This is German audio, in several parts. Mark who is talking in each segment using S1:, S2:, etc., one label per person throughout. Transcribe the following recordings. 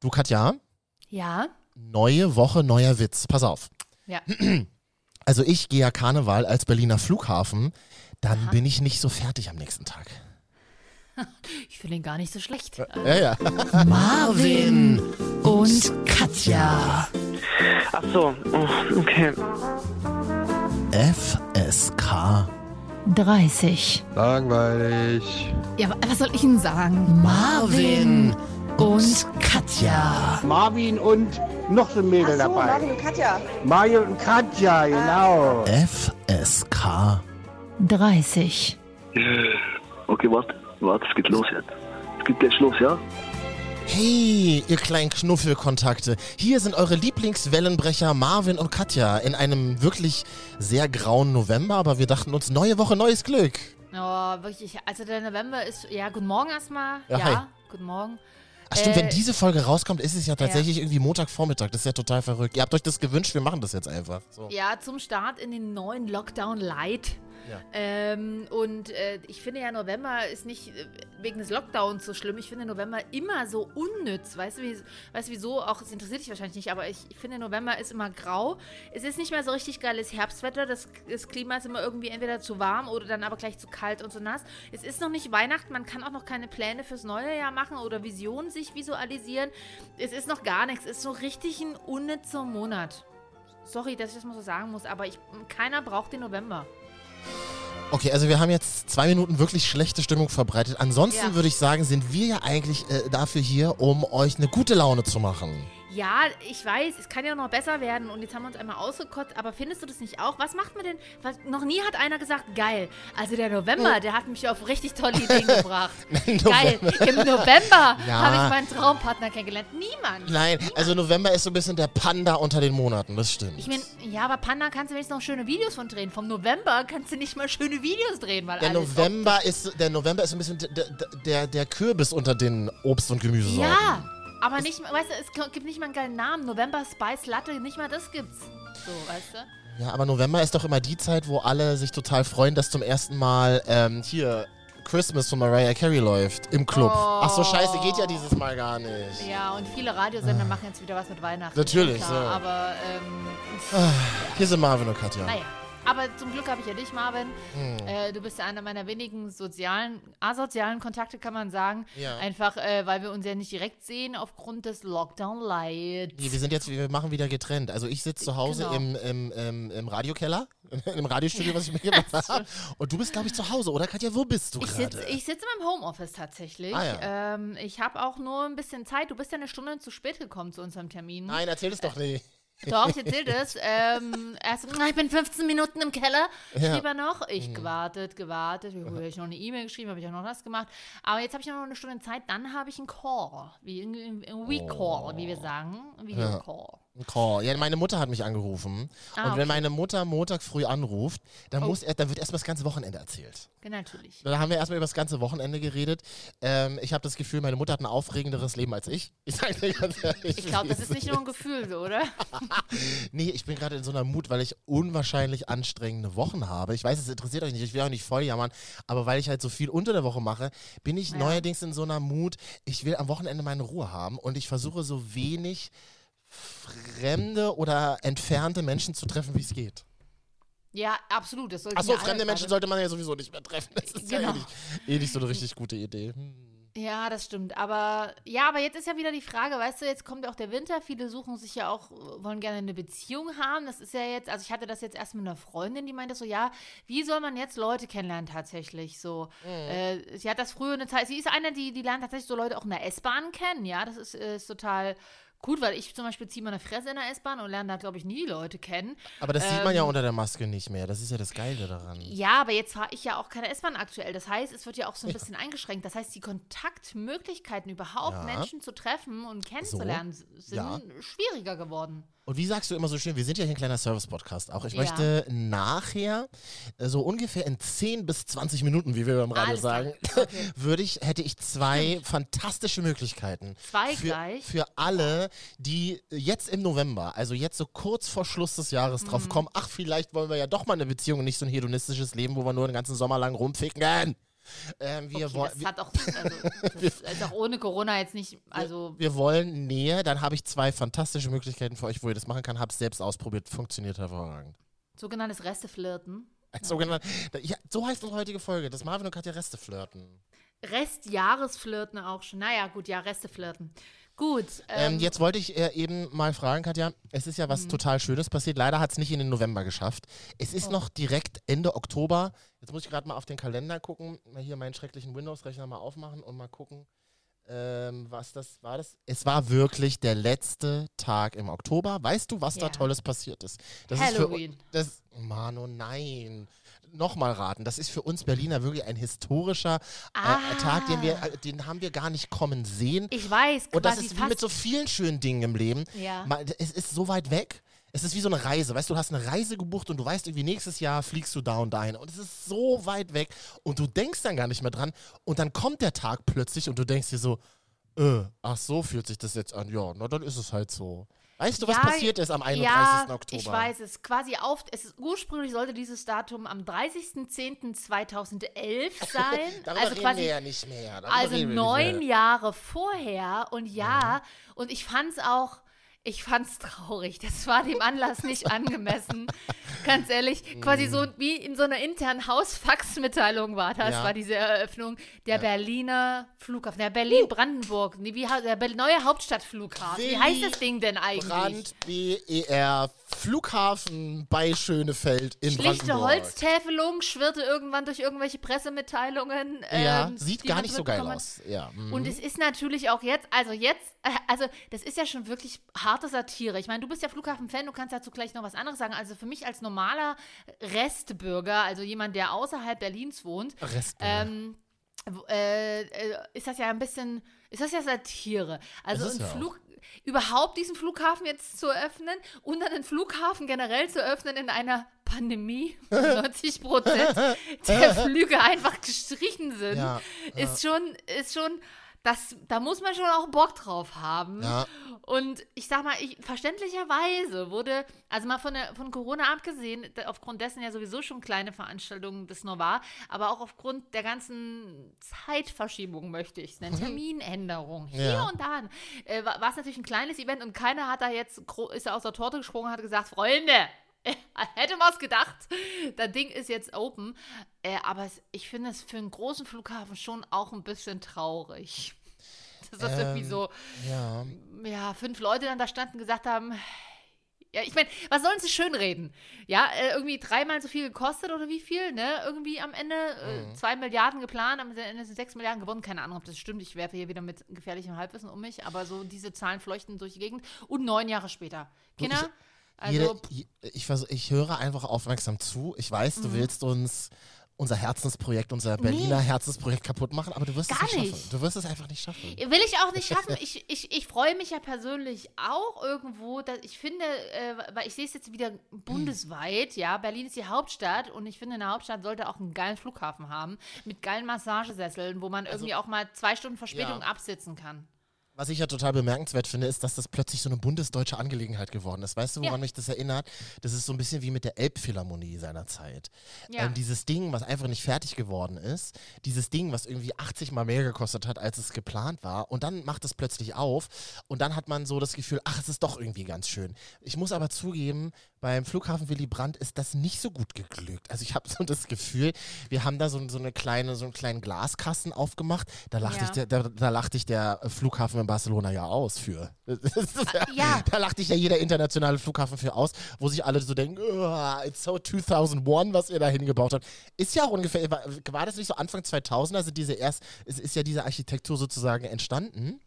S1: Du, Katja,
S2: Ja.
S1: neue Woche, neuer Witz. Pass auf.
S2: Ja.
S1: Also ich gehe ja Karneval als Berliner Flughafen, dann
S2: Aha.
S1: bin ich nicht so fertig am nächsten Tag.
S2: Ich finde ihn gar nicht so schlecht.
S1: Ja, ja.
S2: Marvin und Katja.
S3: Ach so, oh, okay.
S1: FSK.
S2: 30.
S4: Langweilig.
S2: Ja, wa- was soll ich Ihnen sagen? Marvin und Katja.
S5: Marvin und noch so ein Mädel
S6: so,
S5: dabei.
S6: Marvin und Katja.
S5: Mario und Katja, genau.
S1: FSK.
S2: 30.
S7: Okay, warte, warte, es geht los jetzt. Es geht gleich los, ja?
S1: Hey, ihr kleinen Knuffelkontakte. Hier sind eure Lieblingswellenbrecher Marvin und Katja in einem wirklich sehr grauen November, aber wir dachten uns, neue Woche, neues Glück.
S2: Oh, wirklich. Also der November ist. Ja, guten Morgen erstmal.
S1: Ja,
S2: Ja,
S1: hi.
S2: guten Morgen.
S1: Ach stimmt,
S2: Äh,
S1: wenn diese Folge rauskommt, ist es ja tatsächlich irgendwie Montagvormittag. Das ist ja total verrückt. Ihr habt euch das gewünscht, wir machen das jetzt einfach. So.
S2: Ja, zum Start in den neuen Lockdown Light. Ähm, und äh, ich finde ja, November ist nicht äh, wegen des Lockdowns so schlimm. Ich finde November immer so unnütz. Weißt du, wie, weißt wieso? Auch, es interessiert dich wahrscheinlich nicht, aber ich, ich finde, November ist immer grau. Es ist nicht mehr so richtig geiles Herbstwetter. Das, das Klima ist immer irgendwie entweder zu warm oder dann aber gleich zu kalt und zu nass. Es ist noch nicht Weihnachten. Man kann auch noch keine Pläne fürs neue Jahr machen oder Visionen sich visualisieren. Es ist noch gar nichts. Es ist so richtig ein unnützer Monat. Sorry, dass ich das mal so sagen muss, aber ich, keiner braucht den November.
S1: Okay, also wir haben jetzt zwei Minuten wirklich schlechte Stimmung verbreitet. Ansonsten
S2: Ja.
S1: würde ich sagen, sind wir ja eigentlich äh, dafür hier, um euch eine gute Laune zu machen.
S2: Ja, ich weiß, es kann ja noch besser werden und jetzt haben wir uns einmal ausgekotzt, aber findest du das nicht auch? Was macht man denn? Was, noch nie hat einer gesagt, geil. Also der November, der hat mich auf richtig tolle Ideen gebracht. geil. Im November
S1: Ja.
S2: habe ich meinen Traumpartner kennengelernt. Niemand.
S1: Nein, also November ist so ein bisschen der Panda unter den Monaten, das stimmt.
S2: Ich meine, ja, aber Panda kannst du wenigstens noch schöne Videos von drehen. Vom November kannst du nicht mal schöne Videos drehen, weil
S1: der November ist der November ist so ein bisschen der, der, der, der Kürbis unter den Obst- und Gemüsesorten.
S2: Ja, aber nicht weißt du, es gibt nicht mal einen geilen Namen. November Spice Latte, nicht mal das gibt's. So, weißt du?
S1: Ja, aber November ist doch immer die Zeit, wo alle sich total freuen, dass zum ersten Mal ähm, hier Christmas von Mariah Carey läuft im Club.
S2: Oh.
S1: Ach so, scheiße, geht ja dieses Mal gar nicht.
S2: Ja, und viele Radiosender machen jetzt wieder was mit Weihnachten.
S1: Natürlich,
S2: klar,
S1: so.
S2: Aber, ähm,
S1: Hier sind Marvin und Katja.
S2: naja. Aber zum Glück habe ich ja dich, Marvin.
S1: Hm.
S2: Äh, du bist ja einer meiner wenigen sozialen, asozialen Kontakte, kann man sagen.
S1: Ja.
S2: Einfach, äh, weil wir uns ja nicht direkt sehen aufgrund des Lockdown Lights.
S1: Nee, wir sind jetzt, wir machen wieder getrennt. Also ich sitze zu Hause
S2: Genau.
S1: im, im, im, im Radiokeller, im Radiostudio, was ich mir gemacht habe. Und du bist, glaube ich, zu Hause, oder Katja? Wo bist du
S2: Ich
S1: gerade?
S2: sitze ich sitz in meinem Homeoffice tatsächlich.
S1: Ah, ja.
S2: ähm, ich habe auch nur ein bisschen Zeit. Du bist ja eine Stunde zu spät gekommen zu unserem Termin.
S1: Nein, erzähl es doch nicht.
S2: Doch, ich erzähl das. Ähm, erst, "Na, ich bin 15 Minuten im Keller,
S1: Ja.
S2: schrieb er noch. Ich
S1: Mhm.
S2: gewartet, gewartet. Ich habe noch eine E-Mail geschrieben, habe ich auch noch das gemacht. Aber jetzt habe ich noch eine Stunde Zeit, dann habe ich einen Call. Wie ein, ein We-Call, wie wir sagen. Ein Video-Call.
S1: Ein Call. Ja, meine Mutter hat mich angerufen.
S2: Ah,
S1: und wenn
S2: okay.
S1: meine Mutter Montag früh anruft, dann,
S2: Oh.
S1: muss er, dann wird erstmal das ganze Wochenende erzählt.
S2: Genau, natürlich.
S1: Da haben wir erstmal über das ganze Wochenende geredet. Ähm, ich habe das Gefühl, meine Mutter hat ein aufregenderes Leben als ich. Ich sage dir ganz ehrlich.
S2: Ich glaube, das ist nicht nur ein Gefühl, so, oder?
S1: Nee, ich bin gerade in so einer Mut, weil ich unwahrscheinlich anstrengende Wochen habe. Ich weiß, es interessiert euch nicht, ich will auch nicht voll jammern, aber weil ich halt so viel unter der Woche mache, bin ich
S2: Ja.
S1: neuerdings in so einer Mut, ich will am Wochenende meine Ruhe haben und ich versuche so wenig fremde oder entfernte Menschen zu treffen, wie es geht.
S2: Ja, absolut. Das
S1: Achso, fremde Menschen sollte man ja sowieso nicht mehr treffen. Das ist ja eh
S2: Genau.
S1: nicht, eh nicht so eine richtig gute Idee. Hm.
S2: Ja, das stimmt. Aber ja, aber jetzt ist ja wieder die Frage, weißt du, jetzt kommt ja auch der Winter. Viele suchen sich ja auch, wollen gerne eine Beziehung haben. Das ist ja jetzt, also ich hatte das jetzt erst mit einer Freundin, die meinte so, ja, wie soll man jetzt Leute kennenlernen tatsächlich? So, äh, sie hat das früher eine Zeit, sie ist eine, die, die lernt tatsächlich so Leute auch in der S-Bahn kennen, ja, das ist, äh, ist total gut, weil ich zum Beispiel ziehe meine Fresse in der S-Bahn und lerne da, glaube ich, nie Leute kennen.
S1: Aber das sieht man ja
S2: Ähm,
S1: unter der Maske nicht mehr. Das ist ja das Geile daran.
S2: Ja, aber jetzt fahre ich ja auch keine S-Bahn aktuell. Das heißt, es wird ja auch so ein bisschen eingeschränkt. Das heißt, die Kontaktmöglichkeiten, überhaupt
S1: Ja.
S2: Menschen zu treffen und kennenzulernen, s- sind
S1: Ja.
S2: schwieriger geworden.
S1: Und wie sagst du immer so schön, wir sind ja hier ein kleiner Service-Podcast auch. Ich
S2: Ja.
S1: möchte nachher, äh, so ungefähr in 10 bis 20 Minuten, wie wir beim Radio
S2: Alles
S1: sagen,
S2: Okay.
S1: würde ich, hätte ich zwei fantastische Möglichkeiten.
S2: Zwei
S1: für,
S2: gleich?
S1: Für alle, die jetzt im November, also jetzt so kurz vor Schluss des Jahres
S2: Mhm.
S1: drauf kommen, ach, vielleicht wollen wir ja doch mal eine Beziehung und nicht so ein hedonistisches Leben, wo wir nur den ganzen Sommer lang rumficken. Ähm, wir,
S2: Okay,
S1: woll-
S2: das
S1: wir,
S2: hat auch, also, das ist auch ohne Corona jetzt nicht, also
S1: wir wollen Nähe, dann habe ich zwei fantastische Möglichkeiten für euch, wo ihr das machen kann. Habe es selbst ausprobiert, funktioniert hervorragend.
S2: sogenanntes Resteflirten.
S1: Als sogenannt, ja, so heißt unsere heutige Folge, das Marvin und Katja Reste flirten.
S2: Restjahresflirten auch schon. Naja, gut, ja, Resteflirten. Gut.
S1: Ähm,
S2: Ähm,
S1: jetzt wollte ich äh, eben mal fragen, Katja, es ist ja was
S2: Mhm.
S1: total Schönes passiert. Leider hat es nicht in den November geschafft. Es
S2: Oh.
S1: ist noch direkt Ende Oktober. Jetzt muss ich gerade mal auf den Kalender gucken, mal hier meinen schrecklichen Windows-Rechner mal aufmachen und mal gucken, ähm, was das war. Das? Es war wirklich der letzte Tag im Oktober. Weißt du, was da
S2: Ja.
S1: Tolles passiert ist? Das
S2: Halloween.
S1: Ist für, das, Mano, nein. Nochmal raten, das ist für uns Berliner wirklich ein historischer äh,
S2: Ah.
S1: Tag, den, wir, äh, den haben wir gar nicht kommen sehen.
S2: ich weiß,
S1: Und das ist wie mit so vielen schönen Dingen im Leben.
S2: Ja.
S1: Ma- Es ist so weit weg. Es ist wie so eine Reise. Weißt du, du hast eine Reise gebucht und du weißt irgendwie, nächstes Jahr fliegst du da und dahin. Und es ist so weit weg. Und du denkst dann gar nicht mehr dran. Und dann kommt der Tag plötzlich und du denkst dir so, äh, ach so fühlt sich das jetzt an. Ja, na dann ist es halt so. Weißt du, was
S2: Ja,
S1: passiert ist am 31.
S2: ja,
S1: Oktober?
S2: Ich weiß es. Quasi auf. Es ist, ursprünglich sollte dieses Datum am 30.10.2011 sein. Also
S1: reden
S2: quasi
S1: wir ja nicht mehr. Darüber
S2: Also neun. Jahre vorher und ja, und ich fand's auch, ich fand's traurig. Das war dem Anlass nicht angemessen. Ganz ehrlich, quasi so wie in so einer internen Hausfaxmitteilung war das,
S1: Ja.
S2: war diese Eröffnung der Berliner Flughafen, der Berlin-Brandenburg, wie, ha- der neue Hauptstadtflughafen. Wie
S1: Willy
S2: heißt das Ding denn eigentlich?
S1: Brand BER Flughafen bei Schönefeld in
S2: Schlichte
S1: Brandenburg.
S2: Holztäfelung schwirrte irgendwann durch irgendwelche Pressemitteilungen.
S1: Ja,
S2: ähm,
S1: sieht gar nicht so geil aus. Ja. mhm.
S2: Und es ist natürlich auch jetzt, also jetzt, äh, also das ist ja schon wirklich harte Satire. Ich meine, du bist ja Flughafen-Fan, du kannst dazu gleich noch was anderes sagen. Also für mich als normaler Restbürger, also jemand, der außerhalb Berlins wohnt, ähm, äh, äh, ist das ja ein bisschen, ist das ja Satire. Also ein
S1: ja.
S2: Flug, überhaupt diesen Flughafen jetzt zu eröffnen und dann den Flughafen generell zu öffnen in einer Pandemie, wo 90 Prozent der Flüge einfach gestrichen sind,
S1: Ja,
S2: ist schon, ist schon, das, da muss man schon auch Bock drauf haben.
S1: Ja.
S2: Und ich sag mal, ich, verständlicherweise wurde, also mal von, der, von Corona abgesehen, aufgrund dessen ja sowieso schon kleine Veranstaltungen das nur war, aber auch aufgrund der ganzen Zeitverschiebung, möchte ich es nennen, Terminänderung, hier
S1: Mhm. Ja.
S2: und da, äh, war war es natürlich ein kleines Event und keiner hat da jetzt, ist da aus der Torte gesprungen und hat gesagt, Freunde, hätte man es gedacht, das Ding ist jetzt open. Äh, aber ich finde es für einen großen Flughafen schon auch ein bisschen traurig. Dass das irgendwie
S1: Ähm,
S2: so
S1: ja.
S2: ja, fünf Leute dann da standen und gesagt haben, ja, ich meine, was sollen sie schönreden? Ja, äh, irgendwie dreimal so viel gekostet oder wie viel, ne? Irgendwie am Ende
S1: Mhm.
S2: äh, zwei Milliarden geplant, am Ende sind sechs Milliarden gewonnen. Keine Ahnung, ob das stimmt. Ich werfe hier wieder mit gefährlichem Halbwissen um mich, aber so diese Zahlen fleuchten durch die Gegend. Und neun Jahre später.
S1: Ich-
S2: Kinder, also
S1: Jede, je- ich, vers- ich höre einfach aufmerksam zu. Ich weiß,
S2: Mhm.
S1: du willst uns unser Herzensprojekt, unser Berliner Herzensprojekt kapput machen, aber du wirst es
S2: Gar
S1: nicht schaffen.
S2: nicht.
S1: Du wirst es einfach nicht schaffen.
S2: Will ich auch nicht schaffen. Ich, ich, ich freue mich ja persönlich auch irgendwo, dass ich finde, äh, weil ich sehe es jetzt wieder bundesweit, ja, Berlin ist die Hauptstadt und ich finde, eine Hauptstadt sollte auch einen geilen Flughafen haben, mit geilen Massagesesseln, wo man irgendwie auch mal zwei Stunden Verspätung
S1: Also Ja.
S2: absitzen kann.
S1: Was ich ja total bemerkenswert finde, ist, dass das plötzlich so eine bundesdeutsche Angelegenheit geworden ist. Weißt du, woran
S2: Ja.
S1: mich das erinnert? Das ist so ein bisschen wie mit der Elbphilharmonie seiner Zeit.
S2: Ja.
S1: Ähm, dieses Ding, was einfach nicht fertig geworden ist, dieses Ding, was irgendwie 80 mal mehr gekostet hat, als es geplant war, und dann macht es plötzlich auf und dann hat man so das Gefühl, ach, es ist doch irgendwie ganz schön. Ich muss aber zugeben, beim Flughafen Willy Brandt ist das nicht so gut geglückt. Also ich habe so das Gefühl, wir haben da so, so eine kleine, so einen kleinen Glaskasten aufgemacht. Da lachte
S2: Ja.
S1: ich, der, da, da lachte ich der Flughafen Barcelona ja aus für.
S2: ja.
S1: Da lachte ich ja jeder internationale Flughafen für aus, wo sich alle so denken, "Oh, it's so 2001, was ihr da hingebaut habt. Ist ja auch ungefähr, war, war das nicht so Anfang 2000, also diese erst, es ist ja diese Architektur sozusagen entstanden.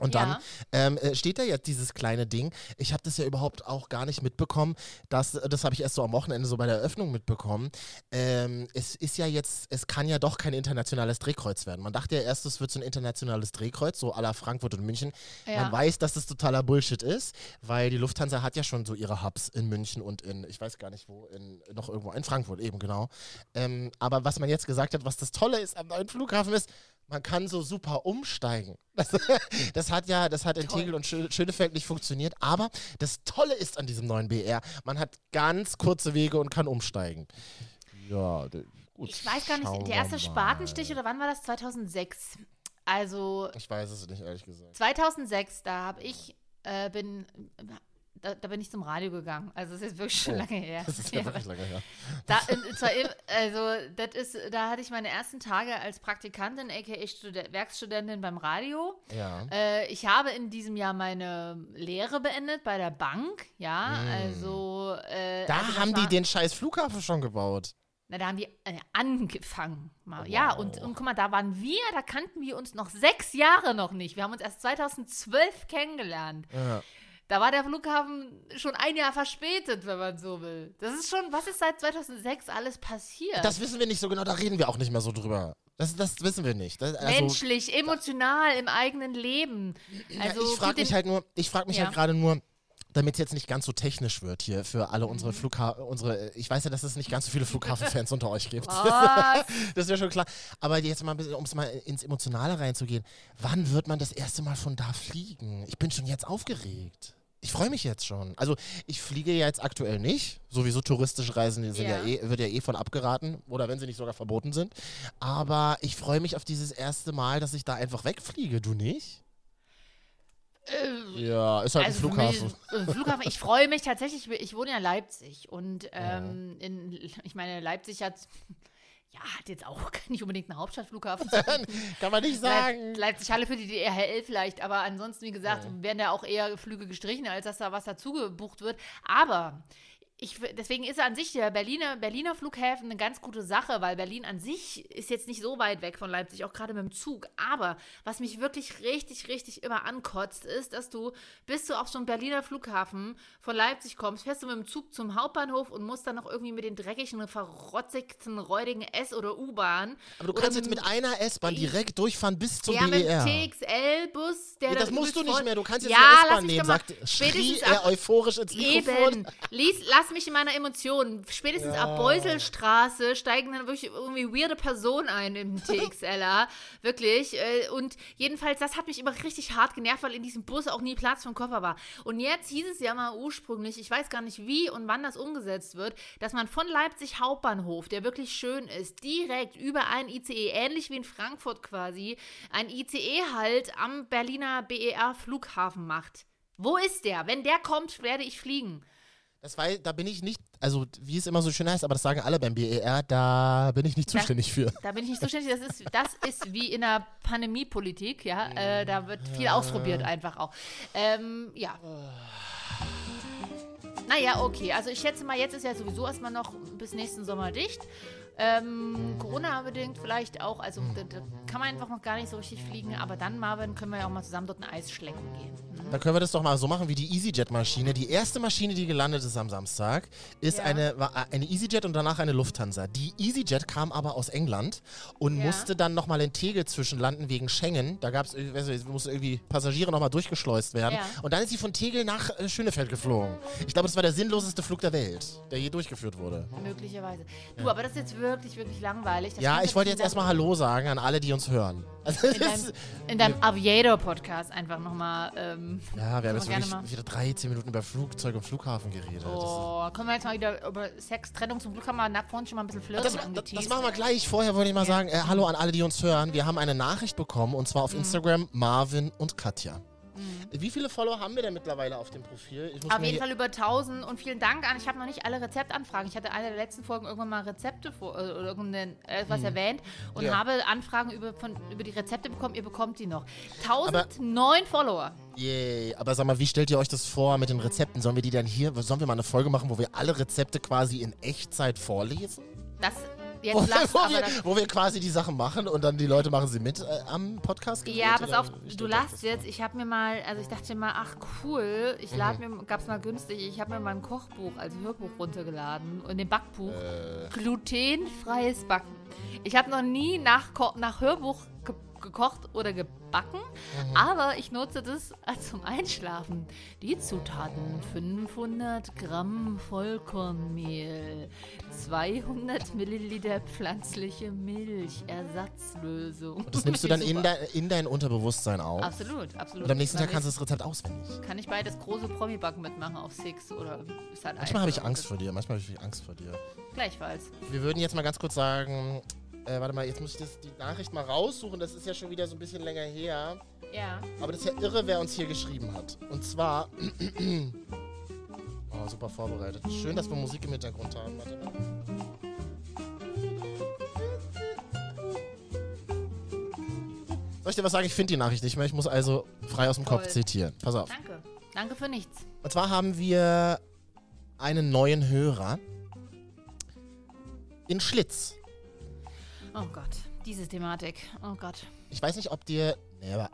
S1: Und dann
S2: Ja.
S1: ähm, äh, steht da jetzt dieses kleine Ding. Ich habe das ja überhaupt auch gar nicht mitbekommen. Das, das habe ich erst so am Wochenende so bei der Eröffnung mitbekommen. Ähm, es ist ja jetzt, es kann ja doch kein internationales Drehkreuz werden. Man dachte ja erst, es wird so ein internationales Drehkreuz, so à la Frankfurt und München.
S2: Ja.
S1: Man weiß, dass das totaler Bullshit ist, weil die Lufthansa hat ja schon so ihre Hubs in München und in, ich weiß gar nicht wo, in, noch irgendwo in Frankfurt eben, genau. Ähm, aber was man jetzt gesagt hat, was das Tolle ist am neuen Flughafen ist, man kann so super umsteigen. Das, das hat ja, das hat in
S2: Toll.
S1: Tegel und Schö- Schönefeld nicht funktioniert, aber das Tolle ist an diesem neuen BR, man hat ganz kurze Wege und kann umsteigen. Ja, Gut,
S2: Ich weiß gar nicht, der erste. Spatenstich oder wann war das? 2006. Also
S1: Ich weiß es nicht, ehrlich gesagt.
S2: 2006, da habe ich, äh, bin, da, da bin ich zum Radio gegangen. Also das ist wirklich schon
S1: Oh,
S2: lange her.
S1: Das ist ja wirklich lange her.
S2: Da, im, also, das ist, da hatte ich meine ersten Tage als Praktikantin, aka Studi- Werkstudentin beim Radio.
S1: Ja.
S2: Äh, ich habe in diesem Jahr meine Lehre beendet bei der Bank, ja, also. Äh.
S1: Da
S2: also
S1: haben die
S2: war-
S1: den scheiß Flughafen schon gebaut.
S2: Na, da haben die äh, angefangen. Mal. Ja, und, und guck mal, da waren wir, da kannten wir uns noch sechs Jahre noch nicht. Wir haben uns erst 2012 kennengelernt.
S1: Ja.
S2: Da war der Flughafen schon ein Jahr verspätet, wenn man so will. Das ist schon, was ist seit 2006 alles passiert?
S1: Das wissen wir nicht so genau, da reden wir auch nicht mehr so drüber. Das, das wissen wir nicht. Das, also,
S2: Menschlich, emotional, im eigenen Leben. Also,
S1: ja, ich frage mich halt nur, ich frage mich
S2: Ja.
S1: halt gerade nur, damit es jetzt nicht ganz so technisch wird hier für alle
S2: Mhm.
S1: unsere Flughafen, unsere, ich weiß ja, dass es nicht ganz so viele Flughafenfans unter euch gibt.
S2: Was?
S1: Das ist ja schon klar. Aber jetzt mal ein bisschen, um es mal ins Emotionale reinzugehen, wann wird man das erste Mal von da fliegen? Ich bin schon jetzt aufgeregt. Ich freue mich jetzt schon. Also ich fliege ja jetzt aktuell nicht. Sowieso touristische Reisen die sind ja.
S2: Ja.
S1: eh, wird ja eh von abgeraten. Oder wenn sie nicht sogar verboten sind. Aber ich freue mich auf dieses erste Mal, dass ich da einfach wegfliege. Du nicht? ja, ist halt
S2: Also
S1: ein Flughafen.
S2: Mich, äh, Flughafen, ich freue mich tatsächlich, ich wohne ja in Leipzig und ähm, in, ich meine, Leipzig hat, ja, hat jetzt auch nicht unbedingt einen Hauptstadtflughafen.
S1: Kann man nicht sagen.
S2: Leip Leipzig-Halle für die DRL vielleicht, aber ansonsten, wie gesagt, werden da auch eher Flüge gestrichen, als dass da was dazu gebucht wird. Aber ich, deswegen ist an sich der Berliner, Berliner Flughäfen eine ganz gute Sache, weil Berlin an sich ist jetzt nicht so weit weg von Leipzig, auch gerade mit dem Zug. Aber was mich wirklich richtig, richtig immer ankotzt, ist, dass du, bis du auf so einen Berliner Flughafen von Leipzig kommst, fährst du mit dem Zug zum Hauptbahnhof und musst dann noch irgendwie mit den dreckigen, verrotzigten, räudigen S- oder U-Bahn.
S1: Aber du kannst jetzt mit einer S-Bahn direkt durchfahren bis zum
S2: ja, mit
S1: BER.
S2: dem TXL-Bus, der dann
S1: das musst du nicht mehr. Du kannst jetzt
S2: ja,
S1: eine S-Bahn nehmen, sagt, schrie er euphorisch ins Mikrofon.
S2: Eben. Lies, lass mich in meiner Emotion. Spätestens ab Beuselstraße steigen dann wirklich irgendwie weirde Personen ein im TXLer. wirklich. Äh, Und jedenfalls, das hat mich immer richtig hart genervt, weil in diesem Bus auch nie Platz für den Koffer war. Und jetzt hieß es ja mal ursprünglich, ich weiß gar nicht wie und wann das umgesetzt wird, dass man von Leipzig Hauptbahnhof, der wirklich schön ist, direkt über einen ICE, ähnlich wie in Frankfurt quasi, ein ICE halt am Berliner BER Flughafen macht. Wo ist der? Wenn der kommt, werde ich fliegen.
S1: Das war, da bin ich nicht, also wie es immer so schön heißt, aber das sagen alle beim BER, da bin ich nicht
S2: Da-
S1: zuständig für.
S2: Da bin ich nicht zuständig. Das ist, das ist wie in der Pandemiepolitik, ja. Äh, da wird viel ausprobiert einfach auch. Ähm, ja. Naja, okay. Also ich schätze mal, jetzt ist ja sowieso erstmal noch bis nächsten Sommer dicht. Ähm, Corona-bedingt vielleicht auch. Also da, da kann man einfach noch gar nicht so richtig fliegen. Aber dann, Marvin, können wir ja auch mal zusammen dort ein Eis schlecken gehen.
S1: Dann können wir das doch mal so machen wie die EasyJet-Maschine. Die erste Maschine, die gelandet ist am Samstag, ist
S2: Ja.
S1: eine, war eine EasyJet und danach eine Lufthansa. Die EasyJet kam aber aus England und
S2: Ja.
S1: musste dann nochmal in Tegel zwischenlanden wegen Schengen. Da gab es, musste irgendwie Passagiere nochmal durchgeschleust werden.
S2: Ja.
S1: Und dann ist sie von Tegel nach äh, Schönefeld geflogen. Ich glaube, das war der sinnloseste Flug der Welt, der je durchgeführt wurde.
S2: Möglicherweise. Du, aber das ist jetzt wirklich, wirklich langweilig. Das
S1: ja, ich wollte jetzt erstmal Hallo sagen an alle, die uns hören. Also,
S2: in deinem, in deinem Aviator-Podcast einfach nochmal. Ähm,
S1: ja, wir haben jetzt wirklich
S2: mal.
S1: wieder 13 Minuten über Flugzeug und Flughafen geredet.
S2: Oh, können wir jetzt mal wieder über Sex, Trennung zum Glück haben wir nach vorhin schon mal ein bisschen flirten
S1: Das, das, das machen wir gleich. Vorher wollte ich mal sagen, äh, hallo an alle, die uns hören. Wir haben eine Nachricht bekommen und zwar auf
S2: Mhm.
S1: Instagram Marvin und Katja. Wie viele Follower haben wir denn mittlerweile auf dem Profil?
S2: Auf jeden Fall über 1000 und vielen Dank an. Ich habe noch nicht alle Rezeptanfragen. Ich hatte eine der letzten Folgen irgendwann mal Rezepte vor, äh, oder irgendein, äh, was erwähnt und.
S1: Ja.
S2: habe Anfragen über, von, über die Rezepte bekommen. Ihr bekommt die noch. 1009 Follower.
S1: Yay. Aber sag mal, wie stellt ihr euch das vor mit den Rezepten? Sollen wir die dann hier, sollen wir mal eine Folge machen, wo wir alle Rezepte quasi in Echtzeit vorlesen?
S2: Das jetzt
S1: Wo,
S2: lachst,
S1: wo, wir, wo wir quasi die Sachen machen und dann die Leute machen sie mit äh, am Podcast?
S2: Ja, pass auf, du lachst
S1: das
S2: jetzt. Ich habe mir mal, also ich dachte mir, ach cool, ich
S1: Mhm.
S2: lade mir, gab's mal günstig, ich habe mir mal ein Kochbuch als Hörbuch runtergeladen und dem Backbuch
S1: Äh.
S2: glutenfreies Backen. Ich habe noch nie nach, Ko nach Hörbuch ge gekocht oder gebacken, aber ich nutze das zum Einschlafen. Die Zutaten: 500 Gramm Vollkornmehl, 200 Milliliter pflanzliche Milch, Ersatzlösung.
S1: Und das nimmst du dann in, dein, in dein Unterbewusstsein auf.
S2: Absolut, absolut.
S1: Und am nächsten Tag kannst du das Rezept auswendig.
S2: Kann ich beides große Promi-Backen mitmachen auf Six oder ist halt
S1: Manchmal habe ich. Angst vor dir, manchmal habe ich Angst vor dir.
S2: Gleichfalls.
S1: Wir würden jetzt mal ganz kurz sagen, äh, warte mal, jetzt muss ich das, die Nachricht mal raussuchen, das ist ja schon wieder so ein bisschen länger her.
S2: Ja.
S1: Aber das ist ja irre, wer uns hier geschrieben hat. Und zwar. oh, super vorbereitet. Schön, dass wir Musik im Hintergrund haben. Warte mal. Soll ich dir was sagen? Ich finde die Nachricht nicht mehr. Ich muss also frei aus dem Kopf
S2: Toll.
S1: zitieren. Pass auf.
S2: Danke. Danke für nichts.
S1: Und zwar haben wir einen neuen Hörer in Schlitz.
S2: Oh Gott, diese Thematik. Oh Gott.
S1: Ich weiß nicht, ob dir. Nee, aber.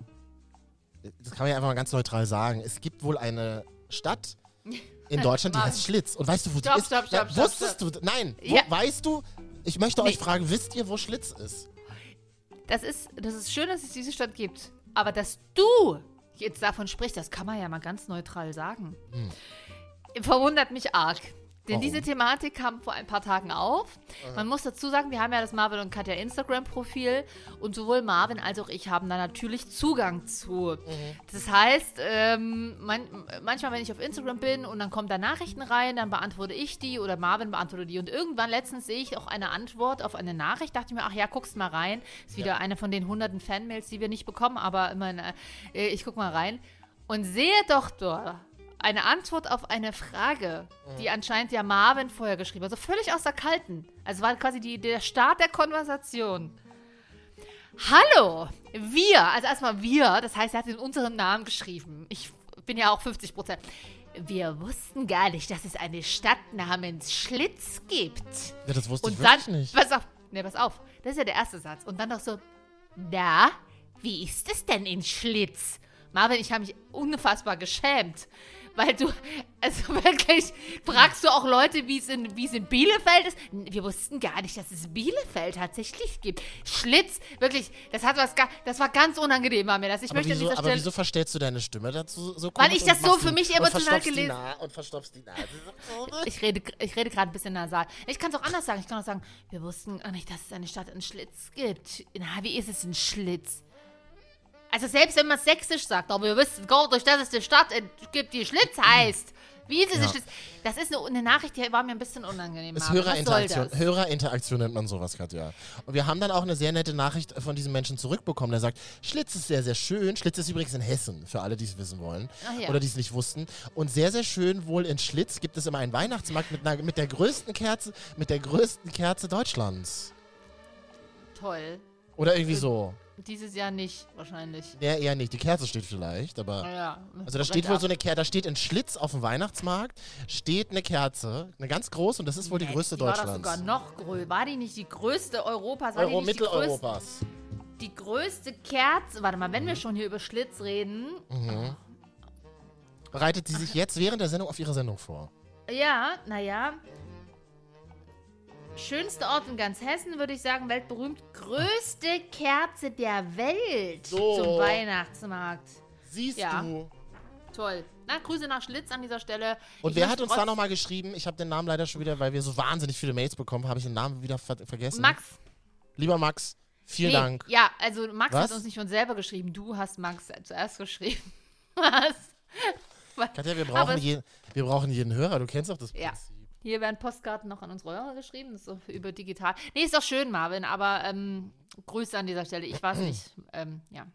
S1: Das kann man ja einfach mal ganz neutral sagen. Es gibt wohl eine Stadt in Deutschland, die heißt Schlitz. Und weißt du, wo
S2: Stopp,
S1: die ist?
S2: stopp, stopp, stopp,
S1: Wusstest du? Nein. Wo,
S2: Ja.
S1: Weißt du? Ich möchte
S2: Nee.
S1: euch fragen, wisst ihr, wo Schlitz ist?
S2: Das ist, das ist schön, dass es diese Stadt gibt. Aber dass du jetzt davon sprichst, das kann man ja mal ganz neutral sagen. Verwundert mich arg. Denn
S1: Warum?
S2: diese Thematik kam vor ein paar Tagen auf. Man muss dazu sagen, wir haben ja das Marvin und Katja Instagram-Profil und sowohl Marvin als auch ich haben da natürlich Zugang zu. Das heißt, ähm, man, manchmal, wenn ich auf Instagram bin und dann kommen da Nachrichten rein, dann beantworte ich die oder Marvin beantwortet die. Und irgendwann letztens sehe ich auch eine Antwort auf eine Nachricht, dachte ich mir, ach ja, guckst mal rein. Ist wieder eine von den hunderten Fanmails, die wir nicht bekommen, aber immerhin, äh, ich guck mal rein. Und sehe doch dort eine Antwort auf eine Frage, die anscheinend ja Marvin vorher geschrieben hat. Also völlig aus der Kalten. Also war quasi die, der Start der Konversation. Hallo, wir, also erstmal wir, das heißt, er hat in unserem Namen geschrieben. Ich bin ja auch 50 Prozent. Wir wussten gar nicht, dass es eine Stadt namens Schlitz gibt.
S1: Ja, das wusste
S2: Und
S1: ich
S2: dann,
S1: wirklich nicht.
S2: pass auf, ne, pass auf, das ist ja der erste Satz. Und dann doch so, na, wie ist es denn in Schlitz? Marvin, ich habe mich unfassbar geschämt. Weil du, also wirklich, fragst du auch Leute, wie es in, wie es in Bielefeld ist? Wir wussten gar nicht, dass es Bielefeld tatsächlich gibt. Schlitz, wirklich, das hat was, das war ganz unangenehm bei mir. Dass ich
S1: Aber
S2: möchte an
S1: wieso,
S2: dieser
S1: aber
S2: Stelle,
S1: wieso verstellst du deine Stimme dazu so
S2: Weil
S1: komisch
S2: ich
S1: und
S2: das so für mich emotional gelesen-
S1: Na- Und verstopfst die Nase.
S2: Ich rede, ich rede gerade ein bisschen nasal. Ich kann es auch anders sagen. Ich kann auch sagen, wir wussten gar nicht, dass es eine Stadt in Schlitz gibt. Na, wie ist es in Schlitz? Also selbst wenn man sächsisch sagt, aber wir wissen gar nicht, dass es eine Stadt gibt, die Schlitz heißt. Wie ist es
S1: Ja.
S2: Schlitz? Das ist eine, eine Nachricht, die war mir ein bisschen unangenehm.
S1: Ist Hörerinteraktion. Hörerinteraktion nennt man sowas gerade, ja. Und wir haben dann auch eine sehr nette Nachricht von diesem Menschen zurückbekommen, der sagt, Schlitz ist sehr, sehr schön. Schlitz ist übrigens in Hessen, für alle, die es wissen wollen.
S2: Ja.
S1: Oder die es nicht wussten. Und sehr, sehr schön wohl in Schlitz gibt es immer einen Weihnachtsmarkt mit, einer, mit der größten Kerze, mit der größten Kerze Deutschlands.
S2: Toll.
S1: Oder irgendwie so.
S2: Dieses Jahr nicht, wahrscheinlich.
S1: Ja, eher nicht. Die Kerze steht vielleicht, aber.
S2: Ja.
S1: Also da steht wohl so eine Kerze, da steht in Schlitz auf dem Weihnachtsmarkt, steht eine Kerze, eine ganz große und das ist wohl die größte
S2: die war
S1: Deutschlands.
S2: sogar noch größer. War die nicht die größte Europas? War
S1: Euro,
S2: die nicht die größte,
S1: Mitteleuropas.
S2: die größte Kerze? Warte mal,
S1: Mhm.
S2: wenn wir schon hier über Schlitz reden.
S1: Bereitet sie sich jetzt während der Sendung auf ihre Sendung vor?
S2: Ja, naja. Schönster Ort in ganz Hessen, würde ich sagen, weltberühmt. Größte Kerze der Welt
S1: So.
S2: zum Weihnachtsmarkt.
S1: Siehst
S2: Ja.
S1: du?
S2: Toll. Na, Grüße nach Schlitz an dieser Stelle.
S1: Und
S2: Ich
S1: wer hat uns da nochmal geschrieben? Ich habe den Namen leider schon wieder, weil wir so wahnsinnig viele Mails bekommen, habe ich den Namen wieder ver vergessen.
S2: Max.
S1: Lieber Max, vielen
S2: Nee,
S1: Dank.
S2: Ja, also Max
S1: Was?
S2: hat uns nicht von selber geschrieben. Du hast Max zuerst geschrieben. Was?
S1: Katja, wir brauchen,
S2: es-
S1: je, wir brauchen jeden Hörer. Du kennst doch das
S2: Ja. Hier werden Postkarten noch an unsere Hörer geschrieben, das ist so über digital. Nee, ist doch schön, Marvin, aber ähm, Grüße an dieser Stelle. Ich weiß nicht. Ähm, ja.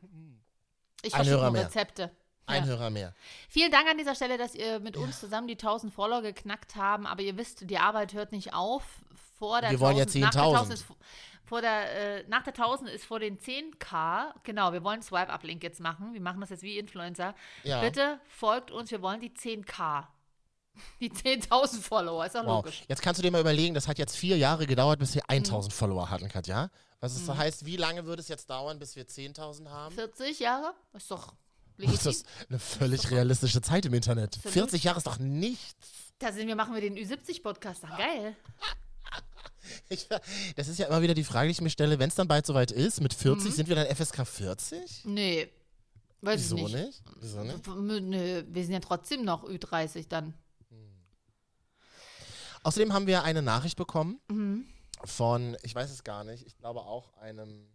S2: Ich verschicke. Rezepte.
S1: Ein
S2: ja.
S1: Hörer mehr.
S2: Vielen Dank an dieser Stelle, dass ihr mit uns zusammen die 1000 Follower geknackt haben. Aber ihr wisst, die Arbeit hört nicht auf. Vor der
S1: Wir wollen ja
S2: 1000 nach der
S1: 10.000.
S2: 1000 ist vor der, äh, nach der 1000 ist vor den 10k. Genau, wir wollen Swipe-Up-Link jetzt machen. Wir machen das jetzt wie Influencer.
S1: Ja.
S2: Bitte folgt uns, wir wollen die 10k. Die 10.000 Follower, ist doch
S1: Wow.
S2: logisch.
S1: Jetzt kannst du dir mal überlegen, das hat jetzt vier Jahre gedauert, bis wir
S2: Mhm.
S1: 1000 Follower hatten, Katja. Was es so heißt, wie lange würde es jetzt dauern, bis wir 10.000 haben?
S2: 40 Jahre? Ist doch
S1: Das
S2: legitim.
S1: ist eine völlig realistische Zeit im Internet.
S2: Absolut.
S1: 40 Jahre ist doch nichts.
S2: Da sind wir, machen wir den Ü70-Podcast. Geil.
S1: Ich, das ist ja immer wieder die Frage, die ich mir stelle, wenn es dann bald soweit ist, mit 40,
S2: Mhm.
S1: sind wir dann FSK 40?
S2: Nee. Weiß
S1: Wieso
S2: ich nicht.
S1: nicht? Wieso nicht?
S2: Nö, wir sind ja trotzdem noch Ü30 dann.
S1: Außerdem haben wir eine Nachricht bekommen
S2: Mhm.
S1: von, ich weiß es gar nicht, ich glaube auch einem,